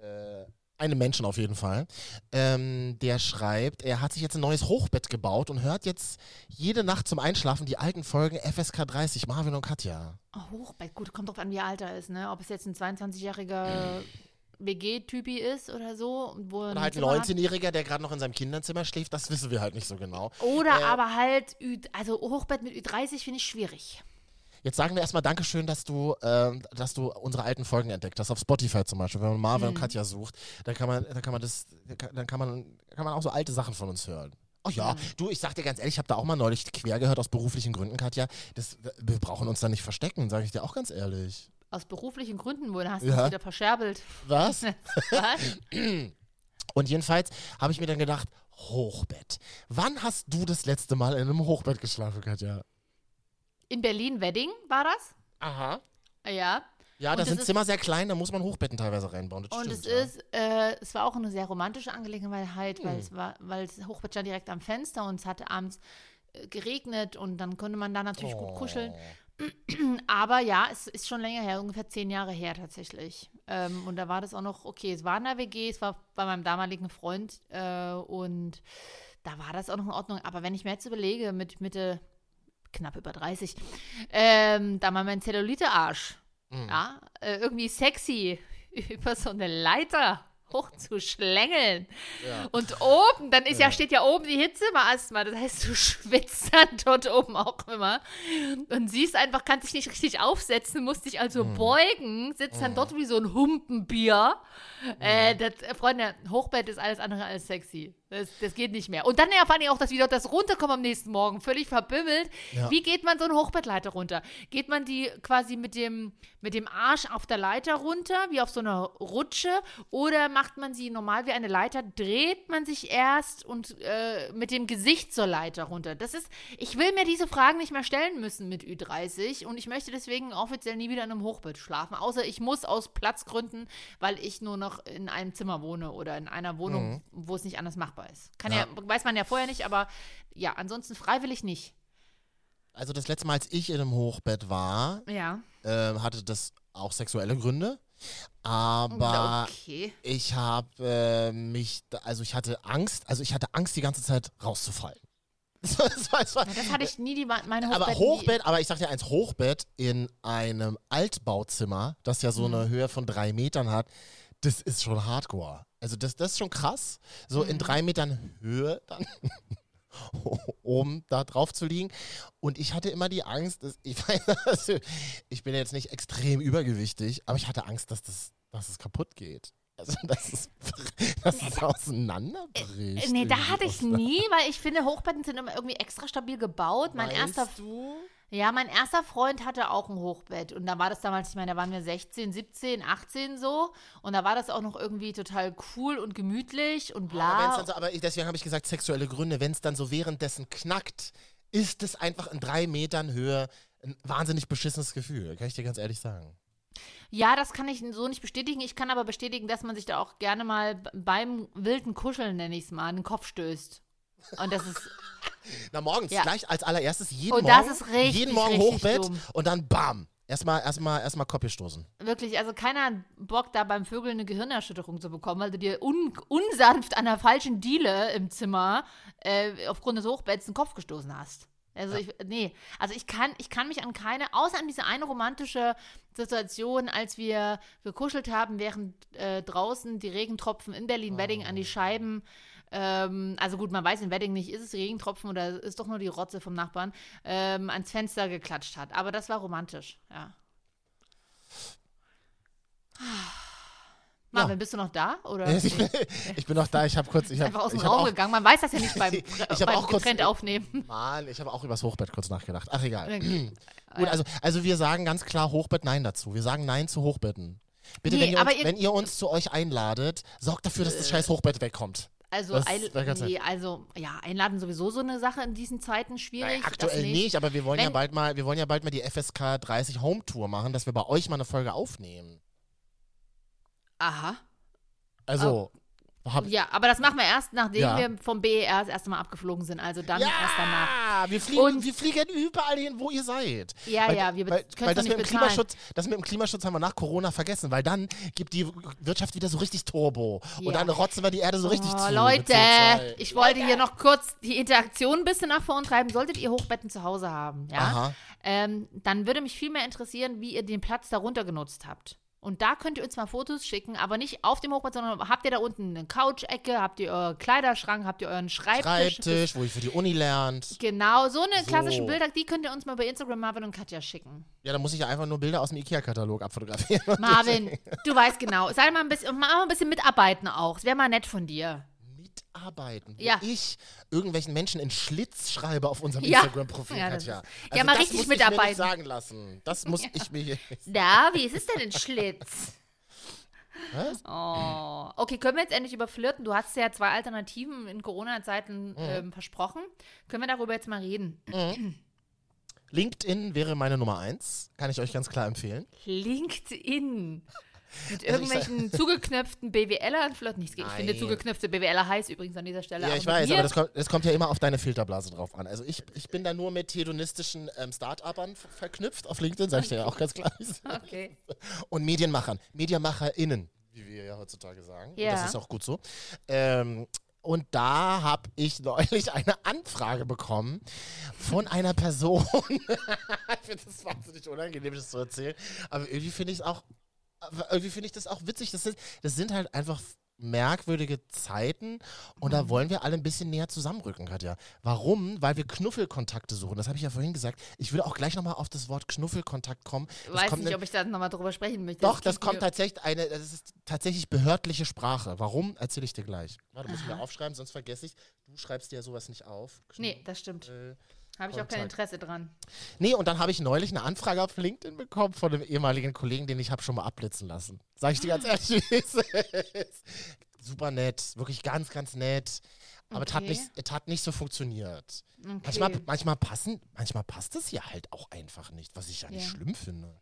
S1: äh, einem Menschen auf jeden Fall, ähm, der schreibt, er hat sich jetzt ein neues Hochbett gebaut und hört jetzt jede Nacht zum Einschlafen die alten Folgen FSK 30, Marvin und Katja.
S2: Oh, Hochbett, gut, kommt drauf an, wie alt er ist, ne? Ob es jetzt ein 22-jähriger WG-Typi ist oder so. Wo er
S1: Oder halt ein
S2: Zimmer hat.
S1: 19-Jähriger, der gerade noch in seinem Kinderzimmer schläft, das wissen wir halt nicht so genau.
S2: Oder
S1: Äh,
S2: aber halt, Ü, also Hochbett mit Ü30 finde ich schwierig.
S1: Jetzt sagen wir erstmal Dankeschön, dass du, ähm, dass du unsere alten Folgen entdeckt hast. Auf Spotify zum Beispiel, wenn man Marvin
S2: Mhm.
S1: und Katja sucht, dann kann man, dann kann man das, dann kann man, kann man auch so alte Sachen von uns hören. Oh ja, du, ich sag dir ganz ehrlich, ich habe da auch mal neulich quer gehört aus beruflichen Gründen, Katja. Das, wir brauchen uns da nicht verstecken, sage ich dir auch ganz ehrlich.
S2: Aus beruflichen Gründen, wo hast du
S1: Ja.
S2: wieder verscherbelt.
S1: Was?
S2: Was?
S1: Und jedenfalls habe ich mir dann gedacht, Hochbett. Wann hast du das letzte Mal in einem Hochbett geschlafen, Katja?
S2: In Berlin-Wedding war das?
S1: Aha.
S2: Ja.
S1: Ja,
S2: Und
S1: da
S2: das
S1: sind Zimmer sehr klein, da muss man Hochbetten teilweise reinbauen.
S2: Und
S1: stimmt,
S2: es
S1: ja.
S2: ist, äh, es war auch eine sehr romantische Angelegenheit, weil
S1: Hm.
S2: es war, weil das Hochbett stand direkt am Fenster und es hatte abends äh, geregnet und dann konnte man da natürlich gut kuscheln. Aber ja, es ist schon länger her, ungefähr zehn Jahre her tatsächlich. Ähm, und da war das auch noch, okay, es war in der WG, es war bei meinem damaligen Freund äh, und da war das auch noch in Ordnung. Aber wenn ich mir jetzt überlege, mit Mitte, knapp über 30, ähm, da mal mein Zellulite-Arsch,
S1: Mhm.
S2: ja, äh, irgendwie sexy über so eine Leiter hochzuschlängeln.
S1: Ja.
S2: Und oben, dann ist ja.
S1: Ja.
S2: steht ja oben die Hitze mal erstmal. Das heißt, du schwitzt dann dort oben auch immer. Und siehst einfach, kannst dich nicht richtig aufsetzen, musst dich also
S1: Mhm.
S2: beugen, sitzt dann dort wie so ein Humpenbier. Äh, das, äh, Freunde, Hochbett ist alles andere als sexy. Das, das geht nicht mehr. Und dann ja vor allem auch, dass wieder das Runterkommen am nächsten Morgen, völlig verbimmelt.
S1: Ja.
S2: Wie geht man so eine Hochbettleiter runter? Geht man die quasi mit dem, mit dem Arsch auf der Leiter runter, wie auf so einer Rutsche? Oder macht man sie normal wie eine Leiter, dreht man sich erst und äh, mit dem Gesicht zur Leiter runter? Das ist, ich will mir diese Fragen nicht mehr stellen müssen mit Ü30 und ich möchte deswegen offiziell nie wieder in einem Hochbett schlafen. Außer ich muss aus Platzgründen, weil ich nur noch in einem Zimmer wohne oder in einer Wohnung, wo es nicht anders machbar ist. Kann ja.
S1: Ja.
S2: weiß man ja vorher nicht, aber ja, ansonsten freiwillig nicht.
S1: Also das letzte Mal, als ich in einem Hochbett war,
S2: Ja.
S1: ähm, hatte das auch sexuelle Gründe. Aber
S2: okay.
S1: ich habe äh, mich, also ich hatte Angst, also ich hatte Angst die ganze Zeit rauszufallen. Das war, das war,
S2: Ja, das hatte ich nie, die, meine Hochbett.
S1: aber Hochbett, aber ich sag dir eins, Hochbett in einem Altbauzimmer, das ja so
S2: Mhm.
S1: eine Höhe von drei Metern hat, das ist schon hardcore. Also das, das ist schon krass, so
S2: Mhm.
S1: in drei Metern Höhe dann oben da drauf zu liegen. Und ich hatte immer die Angst, dass, ich, weiß, also, ich bin jetzt nicht extrem übergewichtig, aber ich hatte Angst, dass das, dass es kaputt geht. Also, dass es, dass es auseinanderbricht.
S2: Äh, nee, da hatte ich nie, weil ich finde, Hochbetten sind immer irgendwie extra stabil gebaut. Mein
S1: Meinst
S2: erster,
S1: du?
S2: Ja, mein erster Freund hatte auch ein Hochbett. Und da war das damals, ich meine, da waren wir 16, 17, 18 so. Und da war das auch noch irgendwie total cool und gemütlich und
S1: Aber,
S2: bla.
S1: wenn's dann so, aber deswegen habe ich gesagt, sexuelle Gründe. Wenn es dann so währenddessen knackt, ist es einfach in drei Metern Höhe ein wahnsinnig beschissenes Gefühl. Kann ich dir ganz ehrlich sagen.
S2: Ja, das kann ich so nicht bestätigen. Ich kann aber bestätigen, dass man sich da auch gerne mal beim wilden Kuscheln, nenne ich es mal, den Kopf stößt. Und das ist,
S1: Na, morgens
S2: Ja.
S1: gleich als allererstes jeden
S2: Und das
S1: Morgen.
S2: ist richtig,
S1: jeden Morgen Hochbett
S2: dumm.
S1: und dann bam. Erstmal, erstmal, erstmal Kopf stoßen.
S2: Wirklich, also keiner hat Bock, da beim Vögeln eine Gehirnerschütterung zu bekommen, weil du dir un unsanft an der falschen Diele im Zimmer äh, aufgrund des Hochbetts den Kopf gestoßen hast. Also ich, nee, also ich kann, ich kann mich an keine, außer an diese eine romantische Situation, als wir gekuschelt haben, während äh, draußen die Regentropfen in Berlin-Wedding an die Scheiben, ähm, also gut, man weiß in Wedding nicht, ist es Regentropfen oder ist doch nur die Rotze vom Nachbarn, ähm, ans Fenster geklatscht hat. Aber das war romantisch, ja. Marvin, bist du noch da? Oder?
S1: Ich bin, ich bin noch da, ich habe kurz. Ich hab,
S2: einfach aus dem Raum gegangen. Man weiß das ja nicht beim,
S1: Ich
S2: beim
S1: auch kurz-
S2: getrennt aufnehmen.
S1: Mann, ich habe auch übers Hochbett kurz nachgedacht. Ach, egal.
S2: Okay.
S1: Gut, also, also wir sagen ganz klar Hochbett Nein dazu. Wir sagen Nein zu Hochbetten. Bitte,
S2: Nee,
S1: wenn, ihr uns,
S2: ihr-
S1: wenn ihr uns zu euch einladet, sorgt dafür, dass das scheiß Hochbett wegkommt.
S2: Also,
S1: Das
S2: nee, also, ja, einladen sowieso so eine Sache in diesen Zeiten schwierig.
S1: Naja, aktuell nicht. aber wir wollen ja
S2: Wenn-
S1: bald mal, wir wollen ja bald mal die FSK 30 Home Tour machen, dass wir bei euch mal eine Folge aufnehmen.
S2: Aha.
S1: Also, hab,
S2: Ja, aber das machen wir erst, nachdem
S1: Ja.
S2: wir vom BER das erste Mal abgeflogen sind. Also dann erst danach.
S1: ja, wir fliegen,
S2: Und-
S1: wir fliegen überall hin, wo ihr seid.
S2: Ja,
S1: weil,
S2: ja, wir
S1: weil,
S2: können's
S1: weil das
S2: nicht
S1: mit dem
S2: bezahlen.
S1: Klimaschutz, das mit dem Klimaschutz haben wir nach Corona vergessen, weil dann gibt die Wirtschaft wieder so richtig Turbo und
S2: Ja.
S1: dann rotzen wir die Erde so richtig
S2: Oh,
S1: zu.
S2: Leute,
S1: CO2.
S2: ich wollte hier noch kurz die Interaktion ein bisschen nach vorantreiben. Solltet ihr Hochbetten zu Hause haben, ja,
S1: Aha.
S2: ähm, dann würde mich viel mehr interessieren, wie ihr den Platz darunter genutzt habt. Und da könnt ihr uns mal Fotos schicken, aber nicht auf dem Hochbett, sondern habt ihr da unten eine Couch-Ecke, habt ihr euren Kleiderschrank, habt ihr euren Schreibtisch.
S1: Schreibtisch, wo ich für die Uni lernt.
S2: Genau, so eine
S1: So.
S2: klassische Bilder, die könnt ihr uns mal bei Instagram Marvin und Katja schicken.
S1: Ja, da muss ich ja einfach nur Bilder aus dem Ikea-Katalog abfotografieren.
S2: Marvin, du weißt genau. Sei mal ein bisschen, mach mal ein bisschen mitarbeiten auch. Es wäre mal nett von dir.
S1: Mitarbeiten, wo
S2: Ja.
S1: ich irgendwelchen Menschen in Schlitz schreibe auf unserem
S2: Ja.
S1: Instagram-Profil,
S2: Ja,
S1: Katja. Also
S2: ja, mal
S1: das
S2: richtig
S1: muss Ich mir
S2: mitarbeiten.
S1: nicht sagen lassen. Das muss ich mir hier.
S2: Da, wie ist es denn in Schlitz?
S1: Was?
S2: Oh. Okay, können wir jetzt endlich über Flirten? Du hast ja zwei Alternativen in Corona-Zeiten
S1: Mhm.
S2: ähm, versprochen. Können wir darüber jetzt mal reden?
S1: LinkedIn wäre meine Nummer eins. Kann ich euch ganz klar empfehlen.
S2: LinkedIn. Mit
S1: Also ich sag-
S2: irgendwelchen zugeknöpften BWLern flirten. Ich, ich finde zugeknöpfte BWLer heiß übrigens an dieser Stelle.
S1: Ja, ich weiß, aber das kommt, das kommt ja immer auf deine Filterblase drauf an. Also ich, ich bin da nur mit hedonistischen ähm, Start-upern ver- verknüpft auf LinkedIn, sag ich dir ja auch ganz klar.
S2: Okay.
S1: Und Medienmachern, MedienmacherInnen, wie wir ja heutzutage sagen.
S2: Ja.
S1: Und das ist auch gut so. Ähm, und da habe ich neulich eine Anfrage bekommen von einer Person. ich finde das wahnsinnig unangenehm, das zu erzählen. Aber irgendwie finde ich es auch, irgendwie finde ich das auch witzig. Das sind, das sind halt einfach merkwürdige Zeiten und
S2: Mhm.
S1: da wollen wir alle ein bisschen näher zusammenrücken, Katja. Warum? Weil wir Knuffelkontakte suchen. Das habe ich ja vorhin gesagt. Ich will auch gleich nochmal auf das Wort Knuffelkontakt kommen. Das
S2: Weiß nicht, ob ich da nochmal drüber sprechen möchte.
S1: doch, das
S2: klingt
S1: kommt tatsächlich eine, das ist tatsächlich behördliche Sprache. Warum, erzähle ich dir gleich. Warte, muss ich mir aufschreiben, sonst vergesse ich. Du schreibst dir ja sowas nicht auf.
S2: Nee, das stimmt.
S1: Äh,
S2: Habe ich auch kein. Interesse dran.
S1: Nee, und dann habe ich neulich eine Anfrage auf LinkedIn bekommen von einem ehemaligen Kollegen, den ich habe schon mal abblitzen lassen. Sag ich dir ganz ehrlich, wie es ist. Super nett, wirklich ganz, ganz nett. Aber es hat
S2: Okay.
S1: nicht, es hat nicht so funktioniert.
S2: Okay.
S1: Manchmal, manchmal passen, manchmal passt es ja halt auch einfach nicht, was ich ja nicht
S2: Ja.
S1: schlimm finde.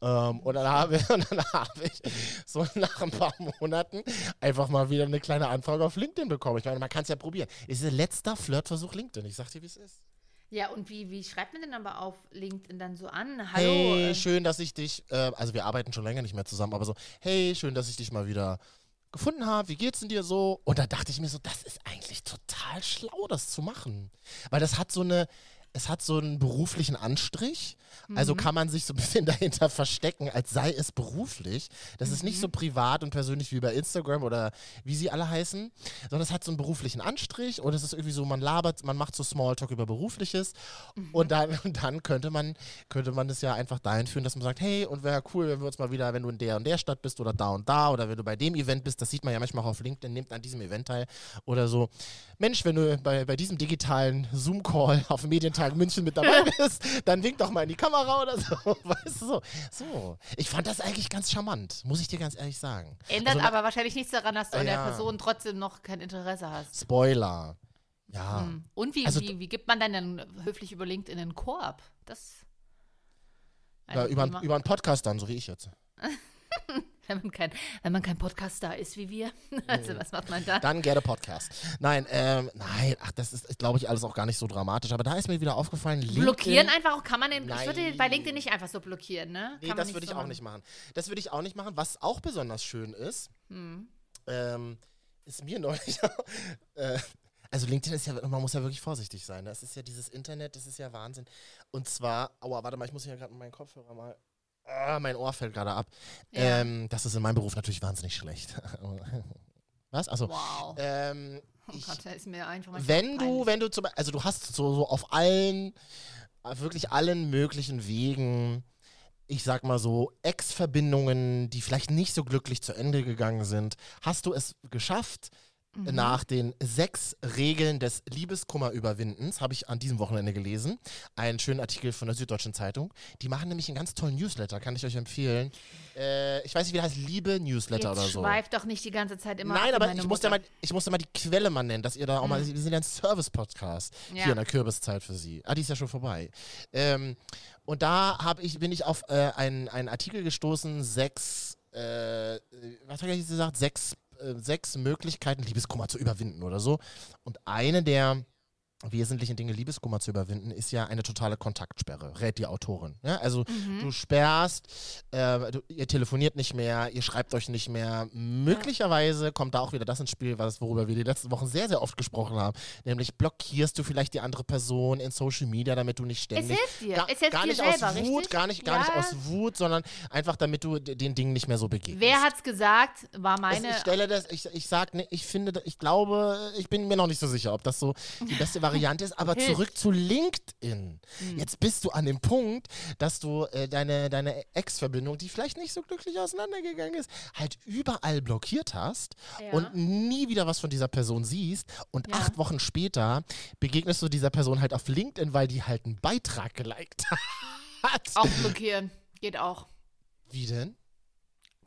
S1: Ähm, und dann habe und dann habe ich so nach ein paar Monaten einfach mal wieder eine kleine Anfrage auf LinkedIn bekommen. Ich meine, man kann es ja probieren. Es ist der letzter Flirtversuch LinkedIn. Ich sag dir, wie es ist.
S2: Ja, und wie, wie schreibt man denn aber auf LinkedIn dann so an? Hallo.
S1: Hey,
S2: äh,
S1: schön, dass ich dich, äh, also wir arbeiten schon länger nicht mehr zusammen, aber so, hey, schön, dass ich dich mal wieder gefunden habe. Wie geht's denn dir so? Und da dachte ich mir so, das ist eigentlich total schlau, das zu machen. Weil das hat so eine, es hat so einen beruflichen Anstrich. Also kann man sich so ein bisschen dahinter verstecken, als sei es beruflich. Das ist nicht so privat und persönlich wie bei Instagram oder wie sie alle heißen, sondern es hat so einen beruflichen Anstrich und es ist irgendwie so, man labert, man macht so Smalltalk über Berufliches und dann, und dann könnte man, könnte man das ja einfach dahin führen, dass man sagt, hey, und wäre cool, wenn wir uns mal wieder, wenn du in der und der Stadt bist oder da und da oder wenn du bei dem Event bist, das sieht man ja manchmal auch auf LinkedIn, nimmt an diesem Event teil oder so. Mensch, wenn du bei, bei diesem digitalen Zoom-Call auf dem Medientag München mit dabei bist, dann wink doch mal in die Kamera oder so. Weißt du so. So. Ich fand das eigentlich ganz charmant, muss ich dir ganz ehrlich sagen.
S2: Ändert
S1: Also,
S2: aber wahrscheinlich nichts daran, dass du an der
S1: Ja.
S2: Person trotzdem noch kein Interesse hast.
S1: Spoiler. Ja.
S2: Hm. Und wie,
S1: Also
S2: wie, wie gibt man dann, dann höflich über LinkedIn einen Korb? Das.
S1: Ja, über, über einen Podcast dann, so wie ich jetzt.
S2: wenn, man kein, wenn man kein Podcaster ist wie wir. Also, was macht man da?
S1: Dann gerne Podcast. Nein, ähm, nein, ach, das ist, glaube ich, alles auch gar nicht so dramatisch. Aber da ist mir wieder aufgefallen, LinkedIn,
S2: Blockieren einfach auch, kann man den, ich würde bei LinkedIn nicht einfach so blockieren, ne?
S1: Nee,
S2: kann
S1: das würde ich
S2: so
S1: auch
S2: machen.
S1: nicht machen. Das würde ich auch nicht machen. Was auch besonders schön ist,
S2: Hm.
S1: ähm, ist mir neulich. äh, also LinkedIn ist ja, man muss ja wirklich vorsichtig sein. Das ist ja dieses Internet, das ist ja Wahnsinn. Und zwar, aua, warte mal, ich muss hier gerade meinen Kopfhörer mal. Ah, mein Ohr fällt gerade ab.
S2: Ja.
S1: Ähm, das ist in meinem Beruf natürlich wahnsinnig schlecht. Was? Also,
S2: Wow.
S1: ähm,
S2: oh Gott, da ist mir einfach mal
S1: wenn du, wenn du zum also du hast so, so auf allen, wirklich allen möglichen Wegen, ich sag mal so, Ex-Verbindungen, die vielleicht nicht so glücklich zu Ende gegangen sind, hast du es geschafft, nach den sechs Regeln des Liebeskummer-Überwindens, habe ich an diesem Wochenende gelesen. Einen schönen Artikel von der Süddeutschen Zeitung. Die machen nämlich einen ganz tollen Newsletter, kann ich euch empfehlen. Äh, ich weiß nicht, wie der heißt, Liebe-Newsletter
S2: Jetzt
S1: oder so.
S2: schweift doch nicht die ganze Zeit immer
S1: Nein, aber ich musste,
S2: Mutter.
S1: mal, ich musste mal die Quelle mal nennen, dass ihr da auch mal, wir sind ja ein Service-Podcast
S2: Ja.
S1: hier in der Kürbiszeit für Sie. Ah, die ist ja schon vorbei. Ähm, und da hab ich, bin ich auf äh, einen, einen Artikel gestoßen, sechs, äh, was habe ich gesagt, sechs, äh, sechs Möglichkeiten, Liebeskummer zu überwinden oder so. Und eine der wesentlichen Dinge, Liebeskummer zu überwinden, ist ja eine totale Kontaktsperre, rät die Autorin. Ja? Also
S2: Mhm.
S1: du sperrst, äh, du, ihr telefoniert nicht mehr, ihr schreibt euch nicht mehr. Möglicherweise kommt da auch wieder das ins Spiel, was, worüber wir die letzten Wochen sehr, sehr oft gesprochen haben. Nämlich blockierst du vielleicht die andere Person in Social Media, damit du nicht
S2: Es
S1: ständig.
S2: hilft dir.
S1: Gar,
S2: es hilft
S1: gar nicht
S2: selber,
S1: aus Wut,
S2: richtig?
S1: gar nicht, gar nicht
S2: Ja.
S1: aus Wut, sondern einfach damit du den Dingen nicht mehr so begegnest.
S2: Wer hat's gesagt? War
S1: Es-
S2: meine.
S1: ich stelle das, ich, ich sag, ne, ich finde, ich glaube, ich bin mir noch nicht so sicher, ob das so die beste Variante ist, aber
S2: Hilft.
S1: zurück zu LinkedIn. Jetzt bist du an dem Punkt, dass du äh, deine, deine Ex-Verbindung, die vielleicht nicht so glücklich auseinandergegangen ist, halt überall blockiert hast
S2: Ja.
S1: und nie wieder was von dieser Person siehst und
S2: Ja.
S1: acht Wochen später begegnest du dieser Person halt auf LinkedIn, weil die halt einen Beitrag geliked hat.
S2: auch blockieren. Geht auch.
S1: Wie denn?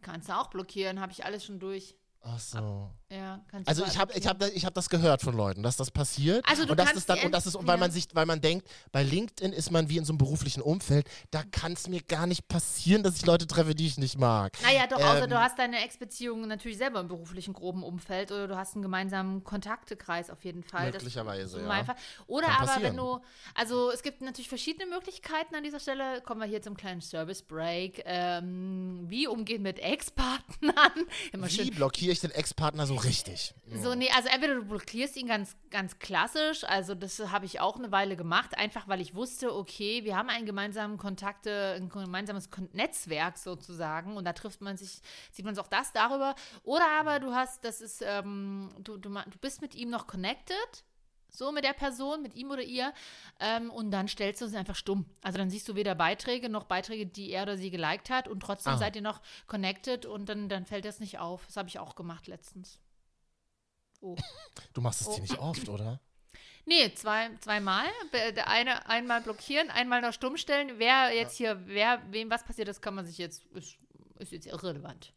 S2: Kannst du auch blockieren. Habe ich alles schon durch.
S1: Ach so.
S2: Ja, kannst
S1: Also ich habe ich hab, das- ich hab das gehört von Leuten, dass das passiert.
S2: Also du
S1: und das ist dann und das ist
S2: Ent-
S1: weil man sich weil man denkt, bei LinkedIn ist man wie in so einem beruflichen Umfeld, da kann es mir gar nicht passieren, dass ich Leute treffe, die ich nicht mag.
S2: Naja, doch, außer
S1: Ähm,
S2: du hast deine Ex-Beziehung natürlich selber im beruflichen groben Umfeld oder du hast einen gemeinsamen Kontaktekreis auf jeden Fall.
S1: Möglicherweise, ja.
S2: Fall. Oder
S1: Kann
S2: aber
S1: passieren.
S2: wenn du, also es gibt natürlich verschiedene Möglichkeiten an dieser Stelle. Kommen wir hier zum kleinen Service-Break. Ähm, wie umgehen mit Ex-Partnern? Immer
S1: Wie
S2: schön
S1: blockiere ich den Ex-Partner so richtig?
S2: So, nee, also entweder du blockierst ihn ganz, ganz klassisch, also das habe ich auch eine Weile gemacht, einfach weil ich wusste, okay, wir haben einen gemeinsamen Kontakte, ein gemeinsames Netzwerk sozusagen und da trifft man sich, sieht man auch das darüber. Oder aber du hast, das ist, ähm, du, du, du bist mit ihm noch connected, so mit der Person, mit ihm oder ihr, ähm, und dann stellst du es einfach stumm. Also dann siehst du weder Beiträge noch Beiträge, die er oder sie geliked hat und trotzdem
S1: Ah.
S2: seid ihr noch connected und dann, dann fällt das nicht auf. Das habe ich auch gemacht letztens. Oh.
S1: Du machst es
S2: Oh.
S1: ziemlich oft, oder?
S2: Nee, zwei, zweimal. Eine einmal blockieren, einmal noch stumm stellen. Wer jetzt hier, wer, wem was passiert ist, kann man sich jetzt, ist, ist jetzt irrelevant.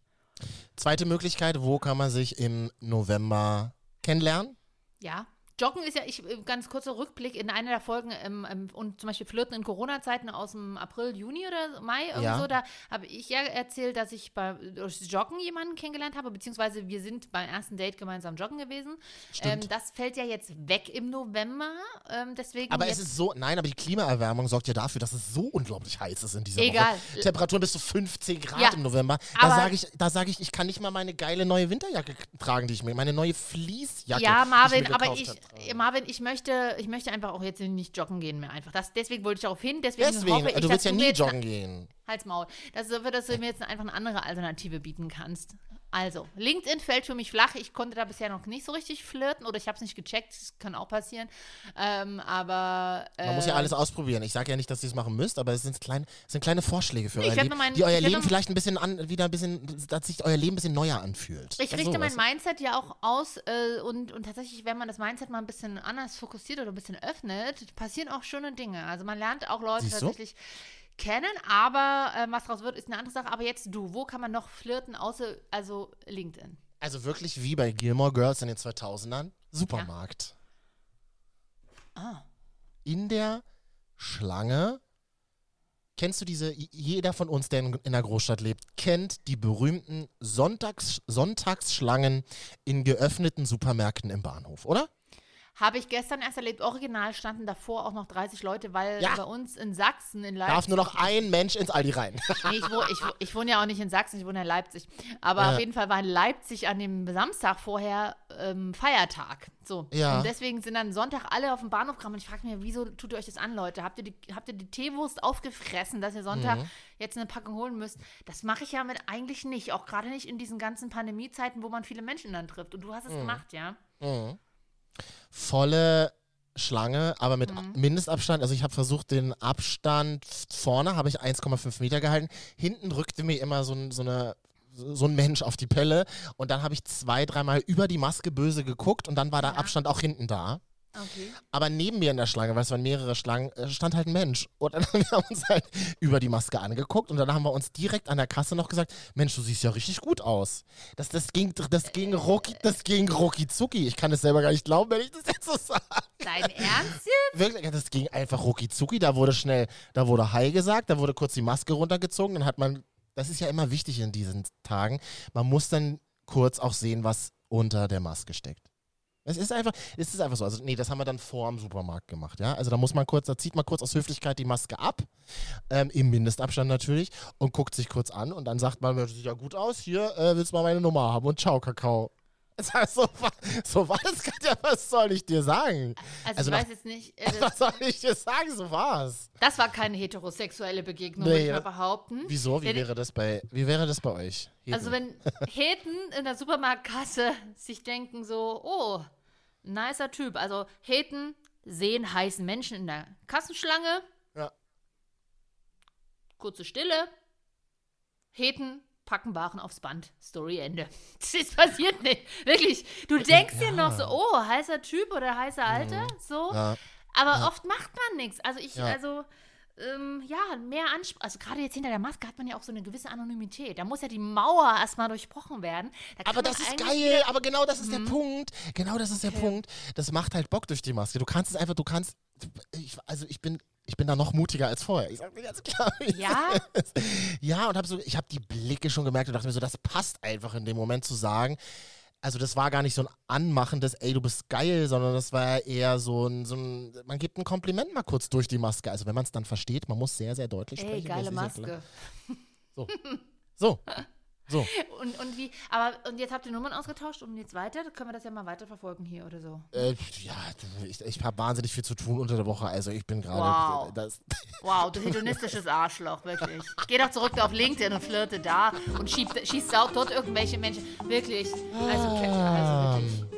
S1: Zweite Möglichkeit, wo kann man sich im November kennenlernen?
S2: Ja. Joggen ist ja, ich, äh, ganz kurzer Rückblick in einer der Folgen ähm, ähm, und zum Beispiel Flirten in Corona-Zeiten aus dem April, Juni oder Mai
S1: Ja.
S2: so, da habe ich ja erzählt, dass ich bei, durch Joggen jemanden kennengelernt habe, beziehungsweise wir sind beim ersten Date gemeinsam joggen gewesen. Ähm, das fällt ja jetzt weg im November, ähm, deswegen
S1: Aber es ist so, nein, aber die Klimaerwärmung sorgt ja dafür, dass es so unglaublich heiß ist in dieser
S2: Egal.
S1: Woche. Temperaturen bis zu 15 Grad
S2: Ja,
S1: im November. Da sage ich, da sage ich, ich kann nicht mal meine geile neue Winterjacke tragen, die ich mir, meine neue Fließjacke.
S2: Ja, Marvin, aber ich, ja, Marvin, ich möchte, ich möchte einfach auch jetzt nicht joggen gehen mehr einfach. Das, deswegen wollte ich darauf hin. Deswegen,
S1: Deswegen,
S2: hoffe ich,
S1: du
S2: dass
S1: willst ja nie joggen gehen.
S2: Halt's Maul. Das ist dafür, dass du mir jetzt einfach eine andere Alternative bieten kannst. Also, LinkedIn fällt für mich flach. Ich konnte da bisher noch nicht so richtig flirten oder ich habe es nicht gecheckt. Das kann auch passieren. Ähm, aber. Äh,
S1: Man muss ja alles ausprobieren. Ich sage ja nicht, dass ihr es machen müsst, aber es sind kleine, es sind kleine Vorschläge für euer Leben,
S2: mein-
S1: die euer Leben vielleicht ein bisschen an, wieder ein bisschen, dass sich euer Leben ein bisschen neuer anfühlt.
S2: Ich richte mein. Mindset ja auch aus äh, und, und tatsächlich, wenn man das Mindset mal ein bisschen anders fokussiert oder ein bisschen öffnet, passieren auch schöne Dinge. Also man lernt auch Leute
S1: Siehst du?
S2: Kennen, aber äh, was draus wird, ist eine andere Sache. Aber jetzt du, wo kann man noch flirten, außer also LinkedIn?
S1: Also wirklich wie bei Gilmore Girls in den 2000ern. Supermarkt.
S2: Ah.
S1: In der Schlange. Kennst du diese, jeder von uns, der in, in einer Großstadt lebt, kennt die berühmten Sonntags, Sonntagsschlangen in geöffneten Supermärkten im Bahnhof, oder?
S2: Habe ich gestern erst erlebt. Original standen davor auch noch 30 Leute, weil
S1: Ja.
S2: bei uns in Sachsen, in Leipzig.
S1: Darf nur noch ein Mensch ins Aldi rein.
S2: Nee, ich, wohne, ich, ich wohne ja auch nicht in Sachsen, ich wohne in Leipzig. Aber
S1: Ja.
S2: auf jeden Fall war in Leipzig an dem Samstag vorher ähm, Feiertag. So.
S1: Ja.
S2: Und deswegen sind dann Sonntag alle auf dem Bahnhof gekommen. Und ich frage mich, wieso tut ihr euch das an, Leute? Habt ihr die, habt ihr die Teewurst aufgefressen, dass ihr Sonntag
S1: Mhm.
S2: jetzt eine Packung holen müsst? Das mache ich ja mit eigentlich nicht. Auch gerade nicht in diesen ganzen Pandemiezeiten, wo man viele Menschen dann trifft. Und du hast es gemacht, ja?
S1: Mhm. Volle Schlange, aber mit
S2: Mhm.
S1: Mindestabstand. Also ich habe versucht, den Abstand vorne habe ich 1,5 Meter gehalten. Hinten rückte mir immer so, ein- so eine so ein Mensch auf die Pelle. Und dann habe ich zwei, dreimal über die Maske böse geguckt und dann war der
S2: Ja.
S1: Abstand auch hinten da.
S2: Okay.
S1: Aber neben mir in der Schlange, weil es waren mehrere Schlangen, äh, stand halt ein Mensch. Und dann haben wir uns halt über die Maske angeguckt und dann haben wir uns direkt an der Kasse noch gesagt, Mensch, du siehst ja richtig gut aus. Das, das ging, das ging rucki, das ging rucki zucki. Ich kann es selber gar nicht glauben, wenn ich das jetzt so sage.
S2: Dein Ernst jetzt?
S1: Wirklich, das ging einfach rucki zucki. Da wurde schnell, da wurde Hi gesagt, da wurde kurz die Maske runtergezogen, dann hat man, das ist ja immer wichtig in diesen Tagen, man muss dann kurz auch sehen, was unter der Maske steckt. Es ist einfach, es ist einfach so. Also, nee, das haben wir dann vor dem Supermarkt gemacht, ja. Also da muss man kurz, da zieht man kurz aus Höflichkeit die Maske ab, ähm, im Mindestabstand natürlich, und guckt sich kurz an und dann sagt man, das sieht ja gut aus, hier äh, willst du mal meine Nummer haben und ciao, Kakao. Es heißt, so, war- so war das, Katja, was soll ich dir sagen?
S2: Also,
S1: Also
S2: ich
S1: nach-
S2: weiß jetzt nicht, äh,
S1: Was soll ich dir sagen? So war's.
S2: das war keine heterosexuelle Begegnung,
S1: Nee,
S2: würde ich mal behaupten.
S1: Wieso? Wie
S2: Denn-
S1: wäre das bei, wie wäre das bei euch? Heben.
S2: Also wenn Heten in der Supermarktkasse sich denken so, oh, nicer Typ. Also Heten sehen heißen Menschen in der Kassenschlange.
S1: Ja.
S2: Kurze Stille. Heten packen Waren aufs Band. Story Ende. Das passiert nicht. Wirklich. Du denkst dir noch so, oh, heißer Typ oder heißer Alter. So.
S1: Mhm. ja.
S2: Aber oft macht man nichts. Also ich,
S1: Ja.
S2: also, ähm, ja, mehr Ansprache. Also gerade jetzt hinter der Maske hat man ja auch so eine gewisse Anonymität. Da muss ja die Mauer erstmal durchbrochen werden. Da
S1: Aber das ist geil, aber genau das ist der Punkt. Genau das ist der Punkt. Das macht halt Bock durch die Maske. Du kannst es einfach, du kannst, ich, also ich bin, ich bin da noch mutiger als vorher. Ich sag dir ganz klar.
S2: Ja?
S1: Ja, und hab so, ich habe die Blicke schon gemerkt und dachte mir so, das passt einfach in dem Moment zu sagen. Also das war gar nicht so ein anmachendes, ey, du bist geil, sondern das war eher so ein, so ein man gibt ein Kompliment mal kurz durch die Maske. Also wenn man es dann versteht, man muss sehr, sehr deutlich
S2: Ey,
S1: sprechen.
S2: geile
S1: ja klar.
S2: Maske.
S1: So, so.
S2: Und, und wie, aber und jetzt habt ihr Nummern ausgetauscht und jetzt weiter? Können wir das ja mal weiterverfolgen hier oder so.
S1: Äh, ja, ich, ich habe wahnsinnig viel zu tun unter der Woche. Also ich bin gerade.
S2: Wow.
S1: Das,
S2: Wow, du hedonistisches Arschloch, wirklich. Geh doch zurück auf LinkedIn und flirte da und schieb, schießt auch dort irgendwelche Menschen. Wirklich. Also, also wirklich.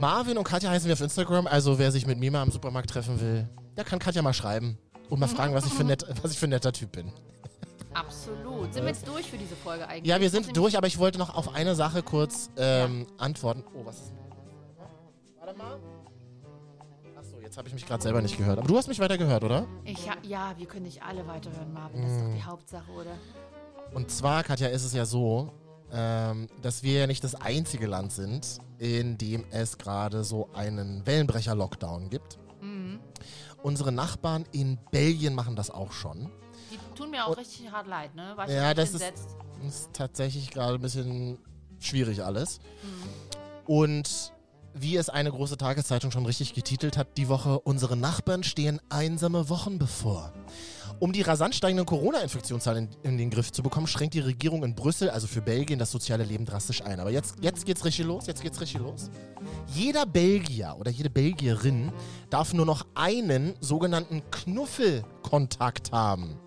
S1: Marvin und Katja heißen wir auf Instagram. Also wer sich mit mir mal im Supermarkt treffen will, der kann Katja mal schreiben und mal fragen, was ich für, nett, was ich für ein netter Typ bin.
S2: Absolut. Sind wir jetzt durch für diese Folge eigentlich?
S1: Ja, wir sind durch, aber ich wollte noch auf eine Sache kurz ähm, antworten. Oh, was ist denn? Warte mal. Achso, jetzt habe ich mich gerade selber nicht gehört. Aber du hast mich weiter gehört, oder?
S2: Ich, ha- ja, wir können nicht alle weiterhören, Marvin. Das ist
S1: Mm.
S2: doch die Hauptsache, oder?
S1: Und zwar, Katja, ist es ja so, ähm, dass wir ja nicht das einzige Land sind, in dem es gerade so einen Wellenbrecher-Lockdown gibt.
S2: Mhm.
S1: Unsere Nachbarn in Belgien machen das auch schon.
S2: Die tun mir auch richtig hart leid, ne? War ich
S1: Ja, das ist- ist tatsächlich gerade ein bisschen schwierig alles.
S2: Mhm.
S1: Und wie es eine große Tageszeitung schon richtig getitelt hat, die Woche, unsere Nachbarn stehen einsame Wochen bevor. Um die rasant steigenden Corona-Infektionszahlen in, in den Griff zu bekommen, schränkt die Regierung in Brüssel, also für Belgien, das soziale Leben drastisch ein. Aber jetzt, jetzt geht's richtig los, jetzt geht's richtig los. Jeder Belgier oder jede Belgierin darf nur noch einen sogenannten Knuffelkontakt haben.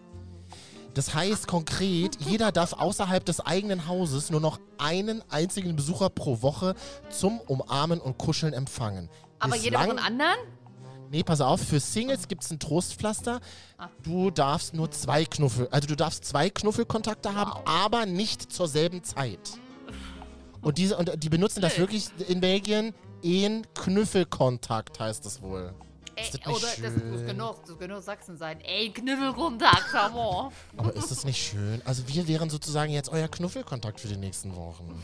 S1: Das heißt konkret, jeder darf außerhalb des eigenen Hauses nur noch einen einzigen Besucher pro Woche zum Umarmen und Kuscheln empfangen.
S2: Aber jeder von anderen?
S1: Nee, pass auf, für Singles gibt es ein Trostpflaster.
S2: Ah.
S1: Du darfst nur zwei Knuffel, also du darfst zwei Knuffelkontakte haben, aber nicht zur selben Zeit. Und diese und die benutzen das wirklich in Belgien. Ein Knüffelkontakt heißt das wohl.
S2: Ey,
S1: Ist das nicht
S2: oder das
S1: schön?
S2: muss genug, das muss genug Sachsen sein. Ey, Knüffelkontakt, come on.
S1: Aber ist das nicht schön? Also wir wären sozusagen jetzt euer Knuffelkontakt für die nächsten Wochen.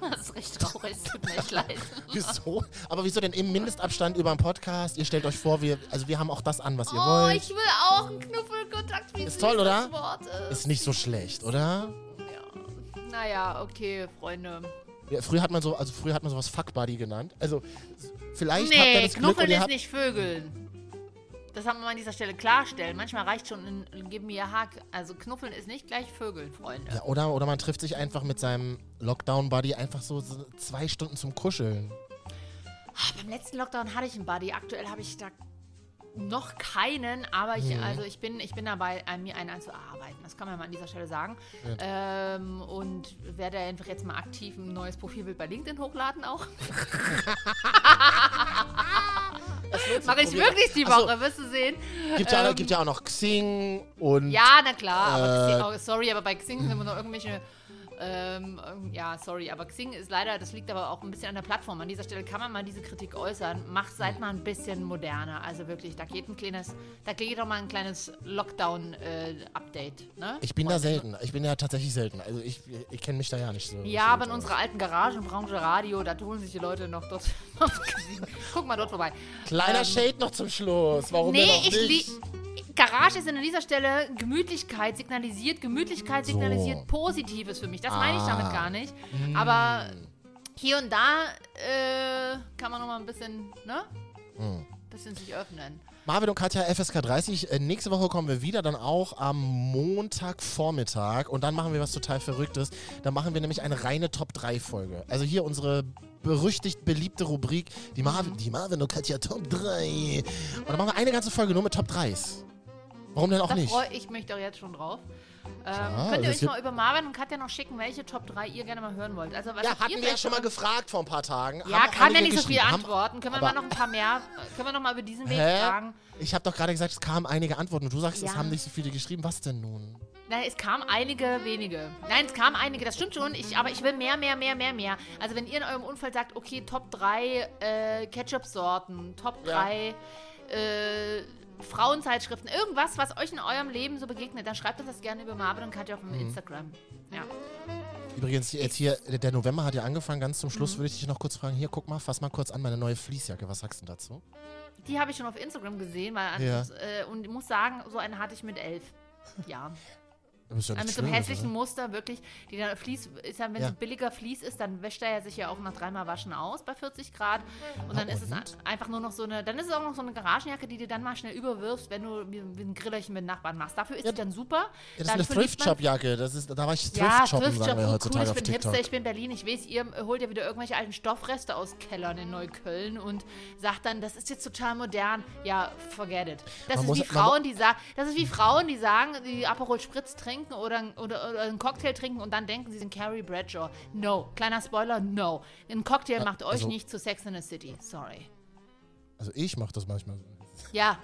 S2: Das ist richtig traurig, es tut mir echt leid.
S1: Wieso? Aber wieso denn im Mindestabstand über einen Podcast? Ihr stellt euch vor, wir, also wir haben auch das an, was ihr
S2: Oh,
S1: wollt.
S2: ich will auch einen Knuffelkontakt. Wie
S1: Ist toll, oder?
S2: Das ist.
S1: Ist nicht so schlecht, oder?
S2: Ja. Naja, okay, Freunde.
S1: Ja, früher hat man so, also früher hat man sowas Fuck Buddy genannt. Also vielleicht habt ihr
S2: Nee,
S1: das Glück
S2: Knuffeln ist nicht Vögeln. Das haben wir an dieser Stelle klarstellen. Manchmal reicht schon ein, Gib mir Hack. Also Knuffeln ist nicht gleich Vögeln, Freunde.
S1: ja, oder, oder man trifft sich einfach mit seinem Lockdown-Buddy einfach so, so zwei Stunden zum Kuscheln.
S2: Ah, beim letzten Lockdown hatte ich einen Buddy. Aktuell habe ich da noch keinen, aber ich,
S1: Mhm.
S2: also ich bin, ich bin dabei, äh, mir einen einzuarbeiten. Das kann man mal an dieser Stelle sagen. Ähm, und werde einfach jetzt mal aktiv ein neues Profilbild bei LinkedIn hochladen auch. Mache ich wirklich die
S1: Ach so.
S2: Woche, wirst du sehen.
S1: Gibt ja,
S2: Ähm,
S1: gibt ja auch noch Xing und
S2: Ja, na klar. Aber
S1: Äh,
S2: Xing, oh, sorry, aber bei Xing sind immer noch irgendwelche Ähm, ähm, ja, sorry, aber Xing ist leider, das liegt aber auch ein bisschen an der Plattform. An dieser Stelle kann man mal diese Kritik äußern. Mach, seid mal ein bisschen moderner. Also wirklich, da geht ein kleines, da geht doch mal ein kleines Lockdown-Update. ne?
S1: Ich bin da selten. Ich bin ja tatsächlich selten. Also ich, ich kenne mich da ja nicht so.
S2: Ja, aber in unserer alten Garagenbranche Radio, da holen sich die Leute noch dort. Guck mal dort vorbei.
S1: Kleiner
S2: Ähm,
S1: Shade noch zum Schluss. Warum
S2: Nee, ich
S1: nicht?
S2: Garage ist an dieser Stelle Gemütlichkeit signalisiert. Gemütlichkeit
S1: So.
S2: signalisiert Positives für mich. Das meine ich damit
S1: Ah.
S2: gar nicht. Aber hier und da äh, kann man noch mal ein bisschen, ne?
S1: Hm.
S2: Bisschen sich öffnen.
S1: Marvin und Katja FSK 30. Äh, nächste Woche kommen wir wieder, dann auch am Montagvormittag. Und dann machen wir was total Verrücktes. Dann machen wir nämlich eine reine Top 3 Folge. Also hier unsere berüchtigt beliebte Rubrik, die Marvin, die Marvin und Katja Top 3. Und dann machen wir eine ganze Folge nur mit Top 3s. Warum denn auch
S2: Da
S1: nicht?
S2: freue ich mich doch jetzt schon drauf. Ähm,
S1: Klar,
S2: könnt ihr euch mal über Marvin und Katja noch schicken, welche Top 3 ihr gerne mal hören wollt? Also, was
S1: Ja, hatten wir ja schon mal gefragt vor ein paar Tagen.
S2: Ja, kann ja nicht so viel antworten. Können wir mal noch ein paar mehr, können wir noch mal über diesen Weg
S1: Hä?
S2: fragen?
S1: Ich habe doch gerade gesagt, es kamen einige Antworten. Und du sagst, es
S2: Ja.
S1: haben nicht so viele geschrieben. Was denn nun?
S2: Nein, es kamen einige wenige. Nein, es kamen einige, das stimmt schon. Ich, aber ich will mehr, mehr, mehr, mehr, mehr. Also wenn ihr in eurem Umfeld sagt, okay, Top 3 äh, Ketchup-Sorten, Top
S1: Ja.
S2: 3 äh, Frauenzeitschriften, irgendwas, was euch in eurem Leben so begegnet, dann schreibt uns das gerne über Marvin und Katja auf
S1: Mhm.
S2: dem Instagram. Ja.
S1: Übrigens, jetzt hier, der November hat ja angefangen. Ganz zum
S2: Mhm.
S1: Schluss würde ich dich noch kurz fragen. Hier, guck mal, fass mal kurz an meine neue Fließjacke. Was sagst du dazu?
S2: Die habe ich schon auf Instagram gesehen, weil an,
S1: Ja.
S2: äh, und ich muss sagen, so eine hatte ich mit elf. Ja.
S1: Ja
S2: mit so einem hässlichen
S1: oder?
S2: Muster, wirklich. Die dann Fließ, ist ja, wenn
S1: Ja.
S2: es billiger Vlies ist, dann wäscht er ja sich ja auch nach dreimal Waschen aus bei 40 Grad. Und dann ist es
S1: und?
S2: ein- einfach nur noch so eine, dann ist es auch noch so eine Garagenjacke, die du dann mal schnell überwirfst, wenn du ein Grillerchen mit Nachbarn machst. Dafür ist
S1: Ja,
S2: sie dann super.
S1: Ja, das ist
S2: dann
S1: eine
S2: verliebt man-
S1: Thrift-Shop-Jacke. Ist, da war ich
S2: Ja,
S1: Thrift-Shoppen,
S2: Thrift
S1: sagen wir
S2: cool,
S1: heutzutage
S2: ich bin
S1: TikTok.
S2: Hipster, ich bin Berlin. Ich weiß, ihr holt ja wieder irgendwelche alten Stoffreste aus Kellern in Neukölln und sagt dann, das ist jetzt total modern. Ja, forget it. Das
S1: Man
S2: ist
S1: muss-
S2: wie Frauen, die sagen, das ist wie Frauen, die sagen, die Aperol Spritz trinken oder, oder, oder einen Cocktail trinken und dann denken, sie sind Carrie Bradshaw. No. Kleiner Spoiler, no. Ein Cocktail
S1: Ja,
S2: macht euch
S1: also-
S2: nicht zu Sex in the City. Sorry.
S1: Also ich mache das manchmal.
S2: Ja,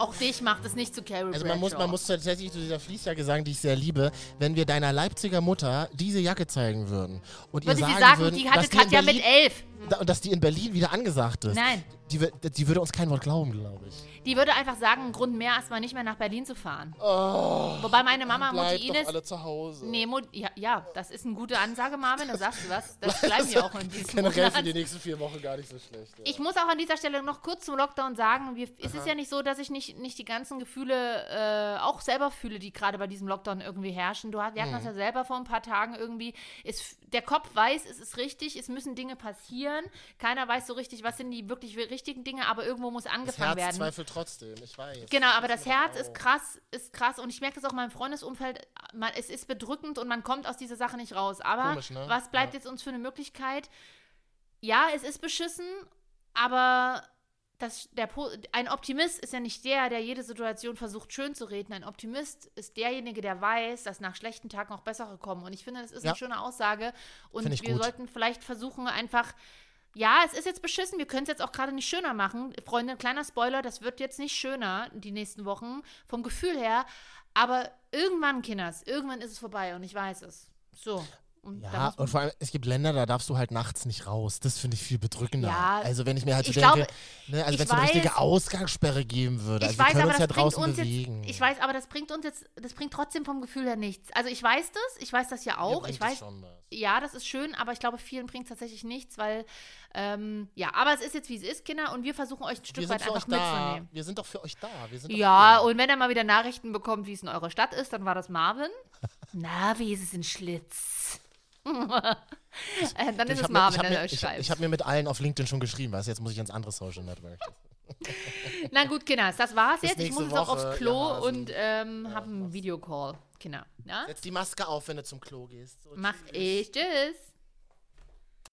S2: auch dich macht es nicht zu Carrie
S1: Also
S2: Bradshaw.
S1: man muss, man muss tatsächlich zu dieser Fließjacke sagen, die ich sehr liebe, wenn wir deiner Leipziger Mutter diese Jacke zeigen würden und ihr
S2: Würde
S1: sagen,
S2: sie sagen,
S1: würden,
S2: die hatte Katja mit elf.
S1: Da, und dass die in Berlin wieder angesagt ist.
S2: Nein.
S1: Die, die würde uns kein Wort glauben, glaube ich.
S2: Die würde einfach sagen, ein Grund mehr, erstmal nicht mehr nach Berlin zu fahren. Wobei meine Mama, Mutti
S1: Oh,
S2: Ines.
S1: doch alle zu Hause.
S2: Nee, Mut, ja, ja, das ist eine gute Ansage, Marvin. Da sagst du was. Das bleiben wir auch in diesem
S1: Generell für die nächsten vier Wochen gar nicht so schlecht. Ja.
S2: Ich muss auch an dieser Stelle noch kurz zum Lockdown sagen, wir, es ist ja nicht so, dass ich nicht, nicht die ganzen Gefühle äh, auch selber fühle, die gerade bei diesem Lockdown irgendwie herrschen. Du, wir hatten
S1: Mhm.
S2: das ja selber vor ein paar Tagen irgendwie. Es, der Kopf weiß, es ist richtig, es müssen Dinge passieren. Keiner weiß so richtig, was sind die wirklich richtigen Dinge, aber irgendwo muss
S1: das
S2: angefangen
S1: Herz
S2: werden.
S1: zweifelt trotzdem, ich weiß.
S2: Genau, aber das
S1: mir
S2: Herz ist krass, ist krass und ich merke das auch in meinem Freundesumfeld. Man, es ist bedrückend und man kommt aus dieser Sache nicht raus. Aber
S1: Komisch, ne?
S2: was bleibt
S1: Ja.
S2: jetzt uns für eine Möglichkeit? Ja, es ist beschissen, aber das, der, Po- ein Optimist ist ja nicht der, der jede Situation versucht schön zu reden. Ein Optimist ist derjenige, der weiß, dass nach schlechten Tagen auch bessere kommen. Und ich finde, das ist
S1: Ja.
S2: eine schöne Aussage. Und wir
S1: gut.
S2: sollten vielleicht versuchen, einfach ja, es ist jetzt beschissen. Wir können es jetzt auch gerade nicht schöner machen. Freunde, kleiner Spoiler, das wird jetzt nicht schöner die nächsten Wochen vom Gefühl her. Aber irgendwann, Kinders, irgendwann ist es vorbei und ich weiß es. So. Und
S1: Ja, und vor allem, es gibt Länder, da darfst du halt nachts nicht raus. Das finde ich viel bedrückender.
S2: Ja,
S1: also wenn ich mir halt so
S2: ich
S1: denke,
S2: glaube,
S1: ne, also wenn es eine richtige Ausgangssperre geben würde.
S2: ich
S1: Also wir
S2: weiß,
S1: können
S2: aber
S1: uns
S2: das
S1: ja
S2: bringt
S1: draußen
S2: uns
S1: bewegen.
S2: jetzt. Ich weiß, aber das bringt uns jetzt, das bringt trotzdem vom Gefühl her nichts. Also ich weiß das, ich weiß das ja auch.
S1: bringt
S2: Ich
S1: das
S2: weiß, ja, das ist schön, aber ich glaube, vielen bringt es tatsächlich nichts, weil, ähm, ja, aber es ist jetzt, wie es ist, Kinder, und wir versuchen euch ein Stück
S1: Wir
S2: weit einfach mitzunehmen.
S1: Wir sind doch für euch da. Wir
S2: Ja, und wenn er mal wieder Nachrichten bekommt, wie es in eurer Stadt ist, dann war das Marvin. Na, wie ist es in Schlitz? äh, dann ist
S1: ich
S2: es
S1: habe mir,
S2: Marvin,
S1: ich hab
S2: der
S1: mir,
S2: euch
S1: ich,
S2: schreibt.
S1: ich hab mir mit allen auf LinkedIn schon geschrieben, weißt du, jetzt muss ich ins andere Social Network.
S2: Na gut, Kinders, das war's
S1: Bis
S2: jetzt. Ich muss jetzt auch aufs Klo
S1: Hasen.
S2: und ähm, habe einen Videocall. Kinder, ja?
S1: Setz die Maske auf, wenn du zum Klo gehst. So,
S2: Mach
S1: tschüss.
S2: ich. Tschüss.